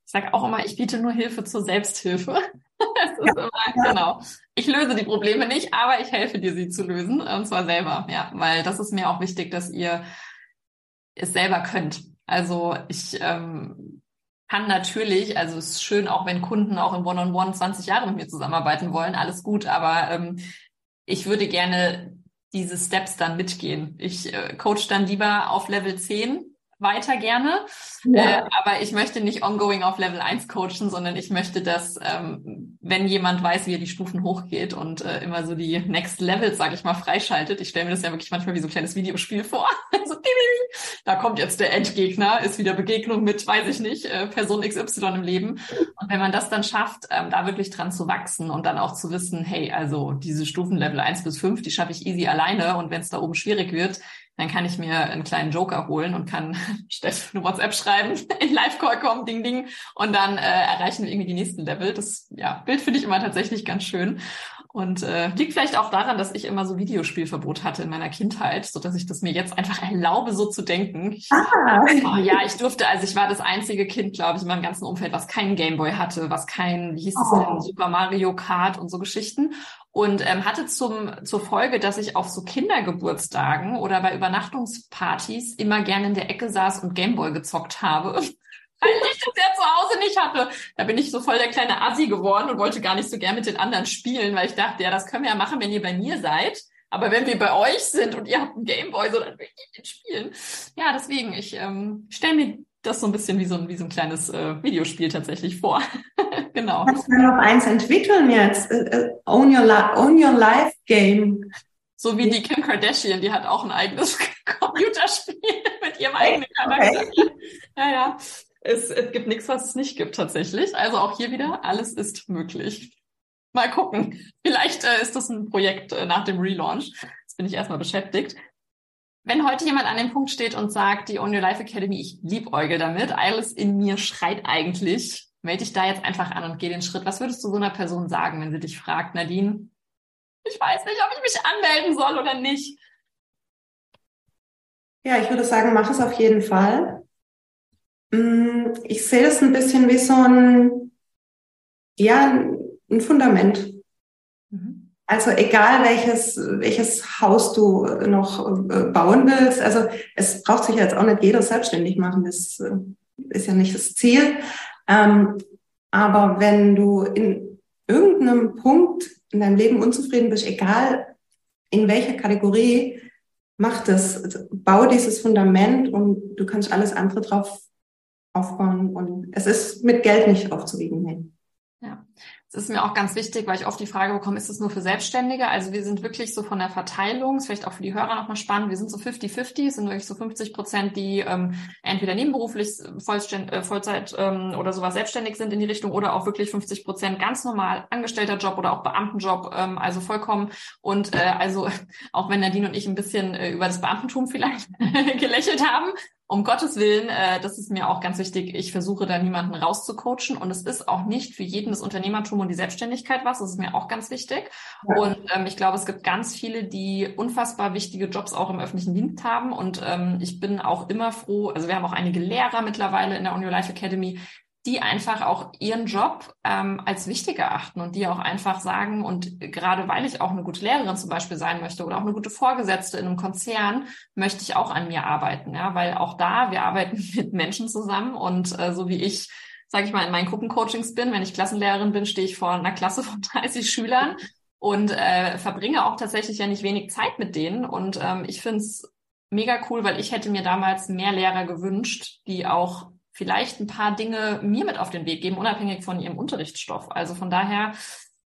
Ich sage auch immer, ich biete nur Hilfe zur Selbsthilfe. ja. immer, ja. genau. Ich löse die Probleme nicht, aber ich helfe dir, sie zu lösen, und zwar selber. Ja, weil das ist mir auch wichtig, dass ihr es selber könnt. Also ich ähm, kann natürlich, also es ist schön, auch wenn Kunden auch im One-on-One -on -One 20 Jahre mit mir zusammenarbeiten wollen, alles gut, aber ähm, ich würde gerne diese Steps dann mitgehen. Ich äh, coach dann lieber auf Level 10 weiter gerne. Ja. Äh, aber ich möchte nicht ongoing auf Level 1 coachen, sondern ich möchte, dass ähm, wenn jemand weiß, wie er die Stufen hochgeht und äh, immer so die Next Levels, sage ich mal, freischaltet. Ich stelle mir das ja wirklich manchmal wie so ein kleines Videospiel vor. so, da kommt jetzt der Endgegner, ist wieder Begegnung mit, weiß ich nicht, äh, Person XY im Leben. Und wenn man das dann schafft, ähm, da wirklich dran zu wachsen und dann auch zu wissen, hey, also diese Stufen Level 1 bis 5, die schaffe ich easy alleine und wenn es da oben schwierig wird, dann kann ich mir einen kleinen Joker holen und kann Steff WhatsApp schreiben, in Live-Call kommen, ding, ding, und dann äh, erreichen wir irgendwie die nächsten Level. Das ja, Bild finde ich immer tatsächlich ganz schön. Und äh, liegt vielleicht auch daran, dass ich immer so Videospielverbot hatte in meiner Kindheit, so dass ich das mir jetzt einfach erlaube, so zu denken. Ich, ah. oh, ja, ich durfte, also ich war das einzige Kind, glaube ich, in meinem ganzen Umfeld, was keinen Gameboy hatte, was kein, wie hieß es oh. denn, Super Mario Kart und so Geschichten. Und ähm, hatte zum, zur Folge, dass ich auf so Kindergeburtstagen oder bei Übernachtungspartys immer gerne in der Ecke saß und Gameboy gezockt habe weil ich das ja zu Hause nicht hatte. Da bin ich so voll der kleine Assi geworden und wollte gar nicht so gern mit den anderen spielen, weil ich dachte, ja, das können wir ja machen, wenn ihr bei mir seid. Aber wenn wir bei euch sind und ihr habt einen Gameboy, so dann will ich nicht spielen. Ja, deswegen, ich ähm, stelle mir das so ein bisschen wie so ein, wie so ein kleines äh, Videospiel tatsächlich vor. genau. Kannst du noch eins entwickeln jetzt? Uh, own, your own Your Life Game. So wie die Kim Kardashian, die hat auch ein eigenes Computerspiel mit ihrem eigenen Charakter. Okay. Ja, ja. Es, es gibt nichts, was es nicht gibt tatsächlich. Also auch hier wieder, alles ist möglich. Mal gucken. Vielleicht äh, ist das ein Projekt äh, nach dem Relaunch. Jetzt bin ich erstmal beschäftigt. Wenn heute jemand an dem Punkt steht und sagt, die On Your Life Academy, ich liebäugel damit, alles in mir schreit eigentlich, melde dich da jetzt einfach an und geh den Schritt. Was würdest du so einer Person sagen, wenn sie dich fragt, Nadine, ich weiß nicht, ob ich mich anmelden soll oder nicht? Ja, ich würde sagen, mach es auf jeden Fall. Mm, ich sehe das ein bisschen wie so ein, ja, ein Fundament. Mhm. Also egal welches, welches Haus du noch äh, bauen willst, also es braucht sich jetzt auch nicht jeder selbstständig machen, das äh, ist ja nicht das Ziel. Ähm, aber wenn du in irgendeinem Punkt in deinem Leben unzufrieden bist, egal in welcher Kategorie, mach das, bau dieses Fundament und du kannst alles andere drauf aufbauen. Und es ist mit Geld nicht aufzuwiegen. Nee. Ja, es ist mir auch ganz wichtig, weil ich oft die Frage bekomme, ist es nur für Selbstständige? Also wir sind wirklich so von der Verteilung, ist vielleicht auch für die Hörer nochmal spannend, wir sind so 50-50, sind wirklich so 50 Prozent, die ähm, entweder nebenberuflich Vollständ, äh, Vollzeit ähm, oder sowas selbstständig sind in die Richtung oder auch wirklich 50 Prozent ganz normal angestellter Job oder auch Beamtenjob, ähm, also vollkommen. Und äh, also auch wenn Nadine und ich ein bisschen äh, über das Beamtentum vielleicht gelächelt haben, um Gottes Willen, äh, das ist mir auch ganz wichtig. Ich versuche da niemanden rauszucoachen und es ist auch nicht für jeden das Unternehmertum und die Selbstständigkeit was. Das ist mir auch ganz wichtig. Ja. Und ähm, ich glaube, es gibt ganz viele, die unfassbar wichtige Jobs auch im öffentlichen Dienst haben. Und ähm, ich bin auch immer froh. Also wir haben auch einige Lehrer mittlerweile in der On Your Life Academy, die einfach auch ihren Job ähm, als wichtig erachten und die auch einfach sagen, und gerade weil ich auch eine gute Lehrerin zum Beispiel sein möchte oder auch eine gute Vorgesetzte in einem Konzern, möchte ich auch an mir arbeiten. Ja, weil auch da, wir arbeiten mit Menschen zusammen und äh, so wie ich, sage ich mal, in meinen Gruppencoachings bin, wenn ich Klassenlehrerin bin, stehe ich vor einer Klasse von 30 Schülern und äh, verbringe auch tatsächlich ja nicht wenig Zeit mit denen. Und ähm, ich finde es mega cool, weil ich hätte mir damals mehr Lehrer gewünscht, die auch vielleicht ein paar Dinge mir mit auf den Weg geben, unabhängig von ihrem Unterrichtsstoff. Also von daher,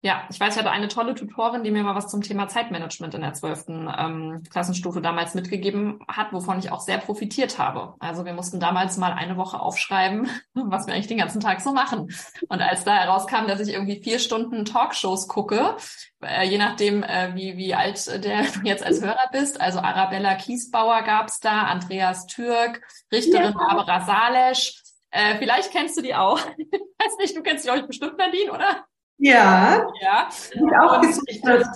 ja, ich weiß, ich hatte eine tolle Tutorin, die mir mal was zum Thema Zeitmanagement in der zwölften ähm, Klassenstufe damals mitgegeben hat, wovon ich auch sehr profitiert habe. Also wir mussten damals mal eine Woche aufschreiben, was wir eigentlich den ganzen Tag so machen. Und als da herauskam, dass ich irgendwie vier Stunden Talkshows gucke, äh, je nachdem, äh, wie, wie alt der du jetzt als Hörer bist, also Arabella Kiesbauer gab's da, Andreas Türk, Richterin ja. Barbara Salesch, äh, vielleicht kennst du die auch. Ich weiß nicht, du kennst die euch bestimmt, Nadine, oder? Ja. Ja. Auch ich dachte,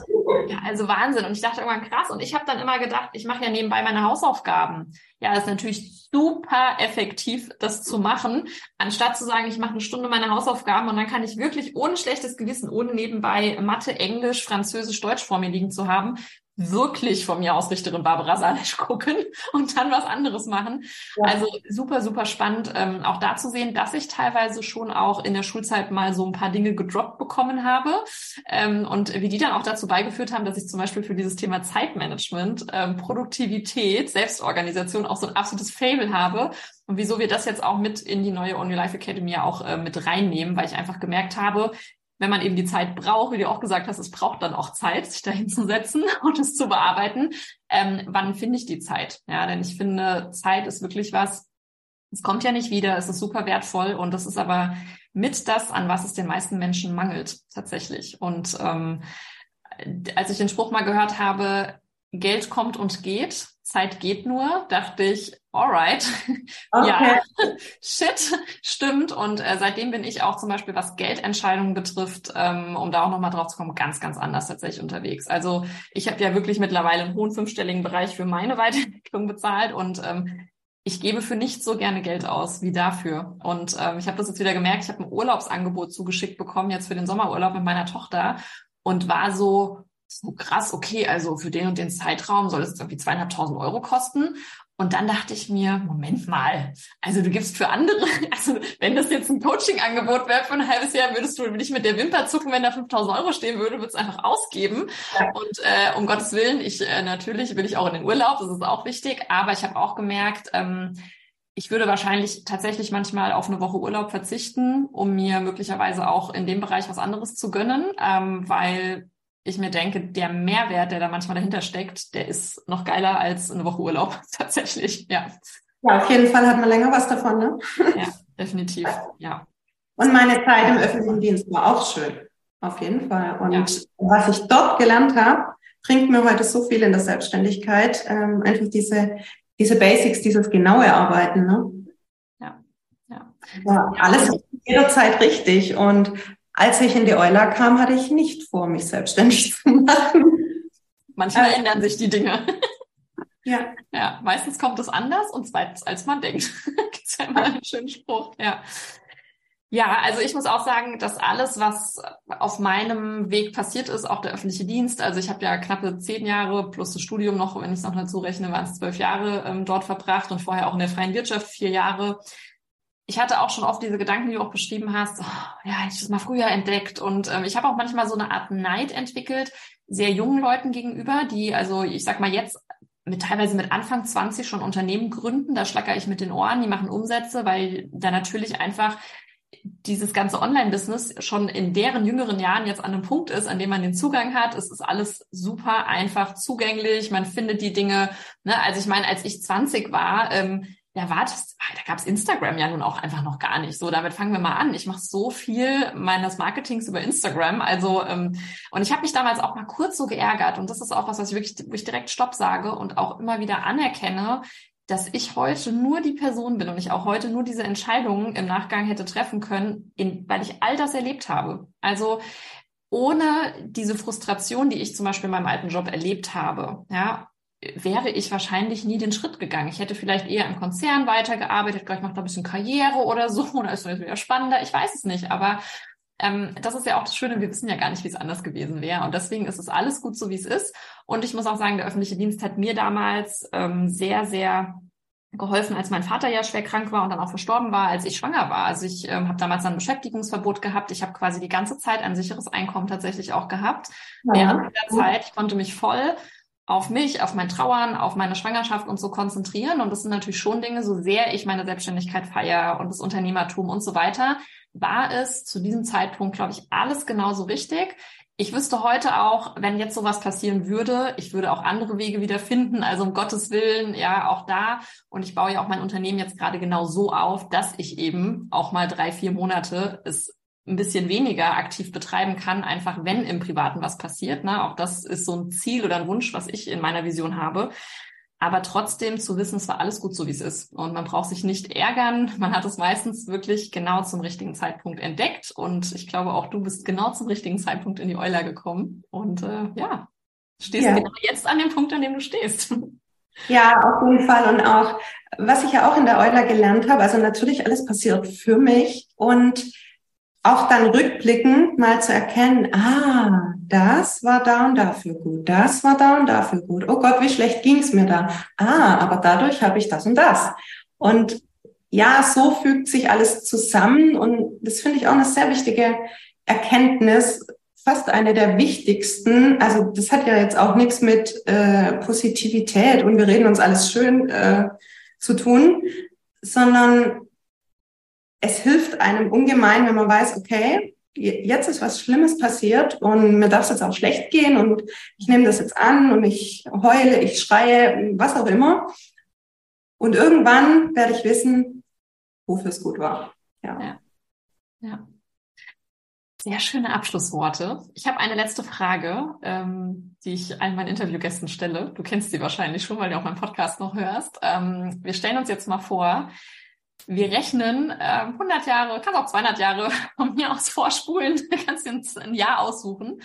ja, also Wahnsinn. Und ich dachte irgendwann krass. Und ich habe dann immer gedacht, ich mache ja nebenbei meine Hausaufgaben. Ja, ist natürlich super effektiv, das zu machen, anstatt zu sagen, ich mache eine Stunde meine Hausaufgaben und dann kann ich wirklich ohne schlechtes Gewissen, ohne nebenbei Mathe, Englisch, Französisch, Deutsch vor mir liegen zu haben, wirklich von mir aus Richterin Barbara Salisch gucken und dann was anderes machen. Ja. Also super, super spannend, ähm, auch da zu sehen, dass ich teilweise schon auch in der Schulzeit mal so ein paar Dinge gedroppt bekommen habe ähm, und wie die dann auch dazu beigeführt haben, dass ich zum Beispiel für dieses Thema Zeitmanagement, ähm, Produktivität, Selbstorganisation auch so ein absolutes Fable habe und wieso wir das jetzt auch mit in die neue On Your Life Academy auch äh, mit reinnehmen, weil ich einfach gemerkt habe, wenn man eben die Zeit braucht, wie du auch gesagt hast, es braucht dann auch Zeit, sich da hinzusetzen und es zu bearbeiten. Ähm, wann finde ich die Zeit? Ja, denn ich finde, Zeit ist wirklich was, es kommt ja nicht wieder, es ist super wertvoll und das ist aber mit das, an was es den meisten Menschen mangelt, tatsächlich. Und ähm, als ich den Spruch mal gehört habe, Geld kommt und geht, Zeit geht nur, dachte ich, alright, okay. ja, shit, stimmt. Und äh, seitdem bin ich auch zum Beispiel, was Geldentscheidungen betrifft, ähm, um da auch nochmal drauf zu kommen, ganz, ganz anders tatsächlich unterwegs. Also ich habe ja wirklich mittlerweile einen hohen fünfstelligen Bereich für meine Weiterentwicklung bezahlt und ähm, ich gebe für nichts so gerne Geld aus wie dafür. Und ähm, ich habe das jetzt wieder gemerkt, ich habe ein Urlaubsangebot zugeschickt bekommen, jetzt für den Sommerurlaub mit meiner Tochter und war so, so krass, okay, also für den und den Zeitraum soll es irgendwie zweieinhalbtausend Euro kosten. Und dann dachte ich mir, Moment mal, also du gibst für andere, also wenn das jetzt ein Coaching-Angebot wäre für ein halbes Jahr, würdest du nicht mit der Wimper zucken, wenn da 5000 Euro stehen würde, würdest einfach ausgeben. Ja. Und äh, um Gottes Willen, ich äh, natürlich will ich auch in den Urlaub, das ist auch wichtig, aber ich habe auch gemerkt, ähm, ich würde wahrscheinlich tatsächlich manchmal auf eine Woche Urlaub verzichten, um mir möglicherweise auch in dem Bereich was anderes zu gönnen, ähm, weil ich mir denke, der Mehrwert, der da manchmal dahinter steckt, der ist noch geiler als eine Woche Urlaub, tatsächlich, ja. Ja, auf jeden Fall hat man länger was davon, ne? Ja, definitiv, ja. Und meine Zeit im öffentlichen Dienst war auch schön, auf jeden Fall. Und ja. was ich dort gelernt habe, bringt mir heute so viel in der Selbstständigkeit, ähm, einfach diese, diese Basics, dieses genaue Arbeiten, ne? Ja, ja. ja alles jederzeit richtig. Und als ich in die Euler kam, hatte ich nicht vor, mich selbstständig zu machen. Manchmal äh, ändern sich die Dinge. Ja. Ja, meistens kommt es anders und zweitens, als man denkt. Gibt's ja immer einen schönen Spruch, ja. Ja, also ich muss auch sagen, dass alles, was auf meinem Weg passiert ist, auch der öffentliche Dienst, also ich habe ja knappe zehn Jahre plus das Studium noch, wenn ich es noch dazu rechne, waren es zwölf Jahre ähm, dort verbracht und vorher auch in der freien Wirtschaft vier Jahre ich hatte auch schon oft diese Gedanken, die du auch beschrieben hast, oh, ja, ich das mal früher entdeckt. Und ähm, ich habe auch manchmal so eine Art Neid entwickelt, sehr jungen Leuten gegenüber, die, also ich sag mal jetzt mit teilweise mit Anfang 20 schon Unternehmen gründen. Da schlackere ich mit den Ohren, die machen Umsätze, weil da natürlich einfach dieses ganze Online-Business schon in deren jüngeren Jahren jetzt an einem Punkt ist, an dem man den Zugang hat. Es ist alles super einfach zugänglich. Man findet die Dinge. Ne? Also ich meine, als ich 20 war, ähm, ja, warte, ah, da gab's Instagram ja nun auch einfach noch gar nicht. So, damit fangen wir mal an. Ich mache so viel meines Marketings über Instagram. Also, ähm, und ich habe mich damals auch mal kurz so geärgert. Und das ist auch was, was ich wirklich, wo ich direkt Stopp sage und auch immer wieder anerkenne, dass ich heute nur die Person bin und ich auch heute nur diese Entscheidungen im Nachgang hätte treffen können, in, weil ich all das erlebt habe. Also ohne diese Frustration, die ich zum Beispiel in meinem alten Job erlebt habe, ja, wäre ich wahrscheinlich nie den Schritt gegangen. Ich hätte vielleicht eher im Konzern weitergearbeitet, gleich macht da ein bisschen Karriere oder so, oder ist es wieder spannender, ich weiß es nicht, aber ähm, das ist ja auch das Schöne, wir wissen ja gar nicht, wie es anders gewesen wäre. Und deswegen ist es alles gut so, wie es ist. Und ich muss auch sagen, der öffentliche Dienst hat mir damals ähm, sehr, sehr geholfen, als mein Vater ja schwer krank war und dann auch verstorben war, als ich schwanger war. Also ich ähm, habe damals ein Beschäftigungsverbot gehabt. Ich habe quasi die ganze Zeit ein sicheres Einkommen tatsächlich auch gehabt. Ja. Während der Zeit, ich konnte mich voll auf mich, auf mein Trauern, auf meine Schwangerschaft und so konzentrieren. Und das sind natürlich schon Dinge, so sehr ich meine Selbstständigkeit feiere und das Unternehmertum und so weiter, war es zu diesem Zeitpunkt, glaube ich, alles genauso richtig. Ich wüsste heute auch, wenn jetzt sowas passieren würde, ich würde auch andere Wege wieder finden. Also um Gottes Willen, ja, auch da. Und ich baue ja auch mein Unternehmen jetzt gerade genau so auf, dass ich eben auch mal drei, vier Monate es ein bisschen weniger aktiv betreiben kann, einfach wenn im Privaten was passiert. Ne? Auch das ist so ein Ziel oder ein Wunsch, was ich in meiner Vision habe aber trotzdem zu wissen, es war alles gut so, wie es ist. Und man braucht sich nicht ärgern. Man hat es meistens wirklich genau zum richtigen Zeitpunkt entdeckt. Und ich glaube, auch du bist genau zum richtigen Zeitpunkt in die Euler gekommen. Und äh, ja, stehst ja. genau jetzt an dem Punkt, an dem du stehst. Ja, auf jeden Fall. Und auch, was ich ja auch in der Euler gelernt habe, also natürlich alles passiert für mich. Und auch dann rückblickend mal zu erkennen, ah, das war da und dafür gut, das war da und dafür gut. Oh Gott, wie schlecht ging's mir da. Ah, aber dadurch habe ich das und das. Und ja, so fügt sich alles zusammen und das finde ich auch eine sehr wichtige Erkenntnis, fast eine der wichtigsten. Also das hat ja jetzt auch nichts mit äh, Positivität und wir reden uns alles schön äh, zu tun, sondern es hilft einem ungemein, wenn man weiß, okay, jetzt ist was Schlimmes passiert und mir darf es jetzt auch schlecht gehen und ich nehme das jetzt an und ich heule, ich schreie, was auch immer. Und irgendwann werde ich wissen, wofür es gut war. Ja. ja. ja. Sehr schöne Abschlussworte. Ich habe eine letzte Frage, ähm, die ich allen meinen Interviewgästen stelle. Du kennst sie wahrscheinlich schon, weil du auch meinen Podcast noch hörst. Ähm, wir stellen uns jetzt mal vor, wir rechnen äh, 100 Jahre, kannst auch 200 Jahre von mir aus vorspulen, kannst dir ein Jahr aussuchen.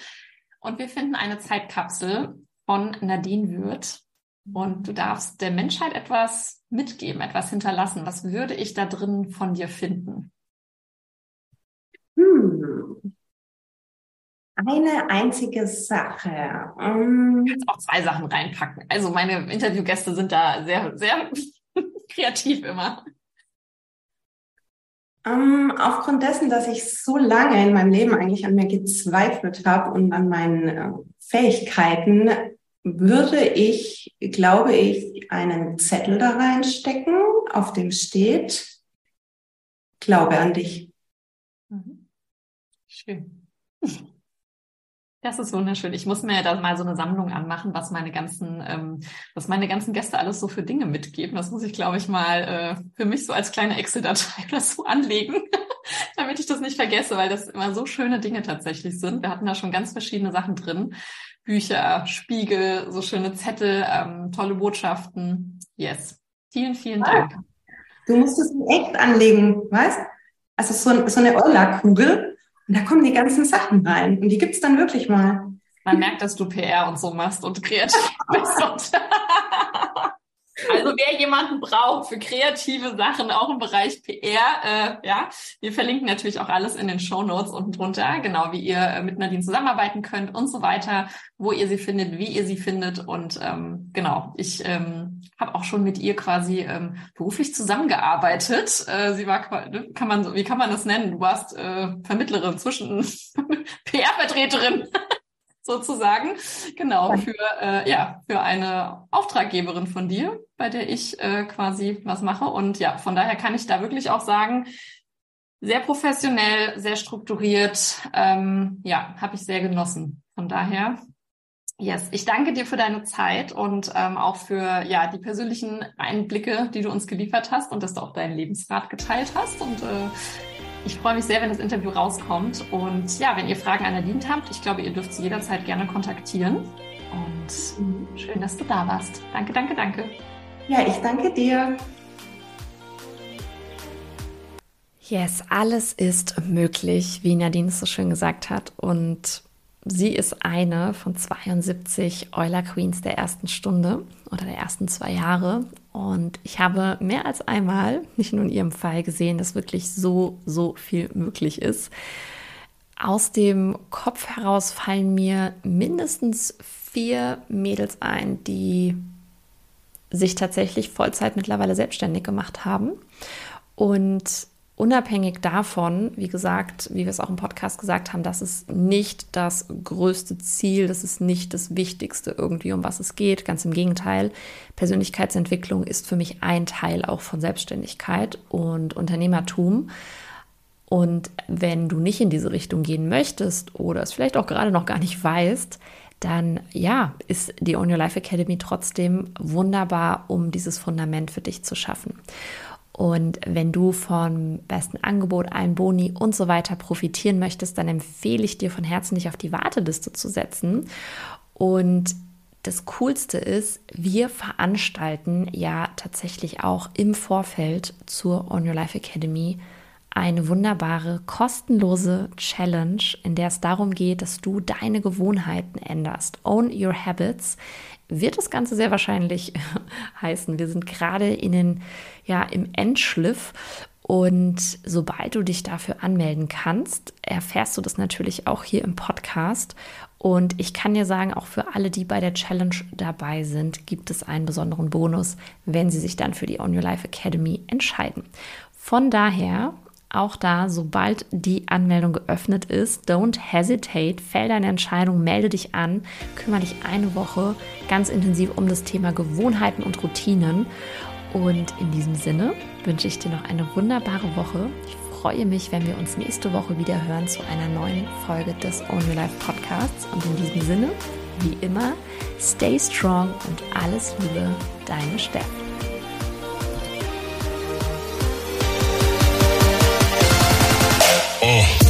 Und wir finden eine Zeitkapsel von Nadine Würth. Und du darfst der Menschheit etwas mitgeben, etwas hinterlassen. Was würde ich da drin von dir finden? Hm. Eine einzige Sache. Um... Du kannst auch zwei Sachen reinpacken. Also meine Interviewgäste sind da sehr, sehr kreativ immer. Ähm, aufgrund dessen, dass ich so lange in meinem Leben eigentlich an mir gezweifelt habe und an meinen äh, Fähigkeiten, würde ich, glaube ich, einen Zettel da reinstecken, auf dem steht, glaube an dich. Mhm. Schön. Das ist wunderschön. Ich muss mir da mal so eine Sammlung anmachen, was meine ganzen, ähm, was meine ganzen Gäste alles so für Dinge mitgeben. Das muss ich, glaube ich, mal äh, für mich so als kleine Excel-Datei oder so anlegen, damit ich das nicht vergesse, weil das immer so schöne Dinge tatsächlich sind. Wir hatten da schon ganz verschiedene Sachen drin. Bücher, Spiegel, so schöne Zettel, ähm, tolle Botschaften. Yes. Vielen, vielen ah, Dank. Du musst es echt anlegen, weißt? Also so, so eine Eulerkugel und da kommen die ganzen Sachen rein. Und die gibt's dann wirklich mal. Man merkt, dass du PR und so machst und kreativ bist. Also wer jemanden braucht für kreative Sachen, auch im Bereich PR, äh, ja, wir verlinken natürlich auch alles in den Show Notes unten drunter, genau wie ihr äh, mit Nadine zusammenarbeiten könnt und so weiter, wo ihr sie findet, wie ihr sie findet und ähm, genau, ich ähm, habe auch schon mit ihr quasi ähm, beruflich zusammengearbeitet. Äh, sie war, ne, kann man, wie kann man das nennen? Du warst äh, Vermittlerin zwischen PR-Vertreterin sozusagen. Genau, für, äh, ja, für eine Auftraggeberin von dir, bei der ich äh, quasi was mache. Und ja, von daher kann ich da wirklich auch sagen, sehr professionell, sehr strukturiert. Ähm, ja, habe ich sehr genossen. Von daher, yes, ich danke dir für deine Zeit und ähm, auch für ja die persönlichen Einblicke, die du uns geliefert hast und dass du auch deinen Lebensrat geteilt hast. Und äh, ich freue mich sehr, wenn das Interview rauskommt. Und ja, wenn ihr Fragen an Nadine habt, ich glaube, ihr dürft sie jederzeit gerne kontaktieren. Und schön, dass du da warst. Danke, danke, danke. Ja, ich danke dir. Yes, alles ist möglich, wie Nadine es so schön gesagt hat. Und sie ist eine von 72 Euler Queens der ersten Stunde oder der ersten zwei Jahre. Und ich habe mehr als einmal, nicht nur in ihrem Fall, gesehen, dass wirklich so, so viel möglich ist. Aus dem Kopf heraus fallen mir mindestens vier Mädels ein, die sich tatsächlich Vollzeit mittlerweile selbstständig gemacht haben. Und unabhängig davon, wie gesagt, wie wir es auch im Podcast gesagt haben, das ist nicht das größte Ziel, das ist nicht das Wichtigste irgendwie, um was es geht. Ganz im Gegenteil, Persönlichkeitsentwicklung ist für mich ein Teil auch von Selbstständigkeit und Unternehmertum. Und wenn du nicht in diese Richtung gehen möchtest oder es vielleicht auch gerade noch gar nicht weißt, dann ja, ist die On Your Life Academy trotzdem wunderbar, um dieses Fundament für dich zu schaffen. Und wenn du vom besten Angebot, allen Boni und so weiter profitieren möchtest, dann empfehle ich dir von Herzen, dich auf die Warteliste zu setzen. Und das Coolste ist, wir veranstalten ja tatsächlich auch im Vorfeld zur On Your Life Academy eine wunderbare, kostenlose Challenge, in der es darum geht, dass du deine Gewohnheiten änderst. Own Your Habits wird das Ganze sehr wahrscheinlich heißen. Wir sind gerade in den, ja, im Endschliff und sobald du dich dafür anmelden kannst, erfährst du das natürlich auch hier im Podcast. Und ich kann dir sagen, auch für alle, die bei der Challenge dabei sind, gibt es einen besonderen Bonus, wenn sie sich dann für die On Your Life Academy entscheiden. Von daher auch da, sobald die Anmeldung geöffnet ist, don't hesitate, fäll deine Entscheidung, melde dich an, kümmere dich eine Woche ganz intensiv um das Thema Gewohnheiten und Routinen. Und in diesem Sinne wünsche ich dir noch eine wunderbare Woche. Ich freue mich, wenn wir uns nächste Woche wieder hören zu einer neuen Folge des Own Your Life Podcasts. Und in diesem Sinne, wie immer, stay strong und alles Liebe, deine Steffi. Oh.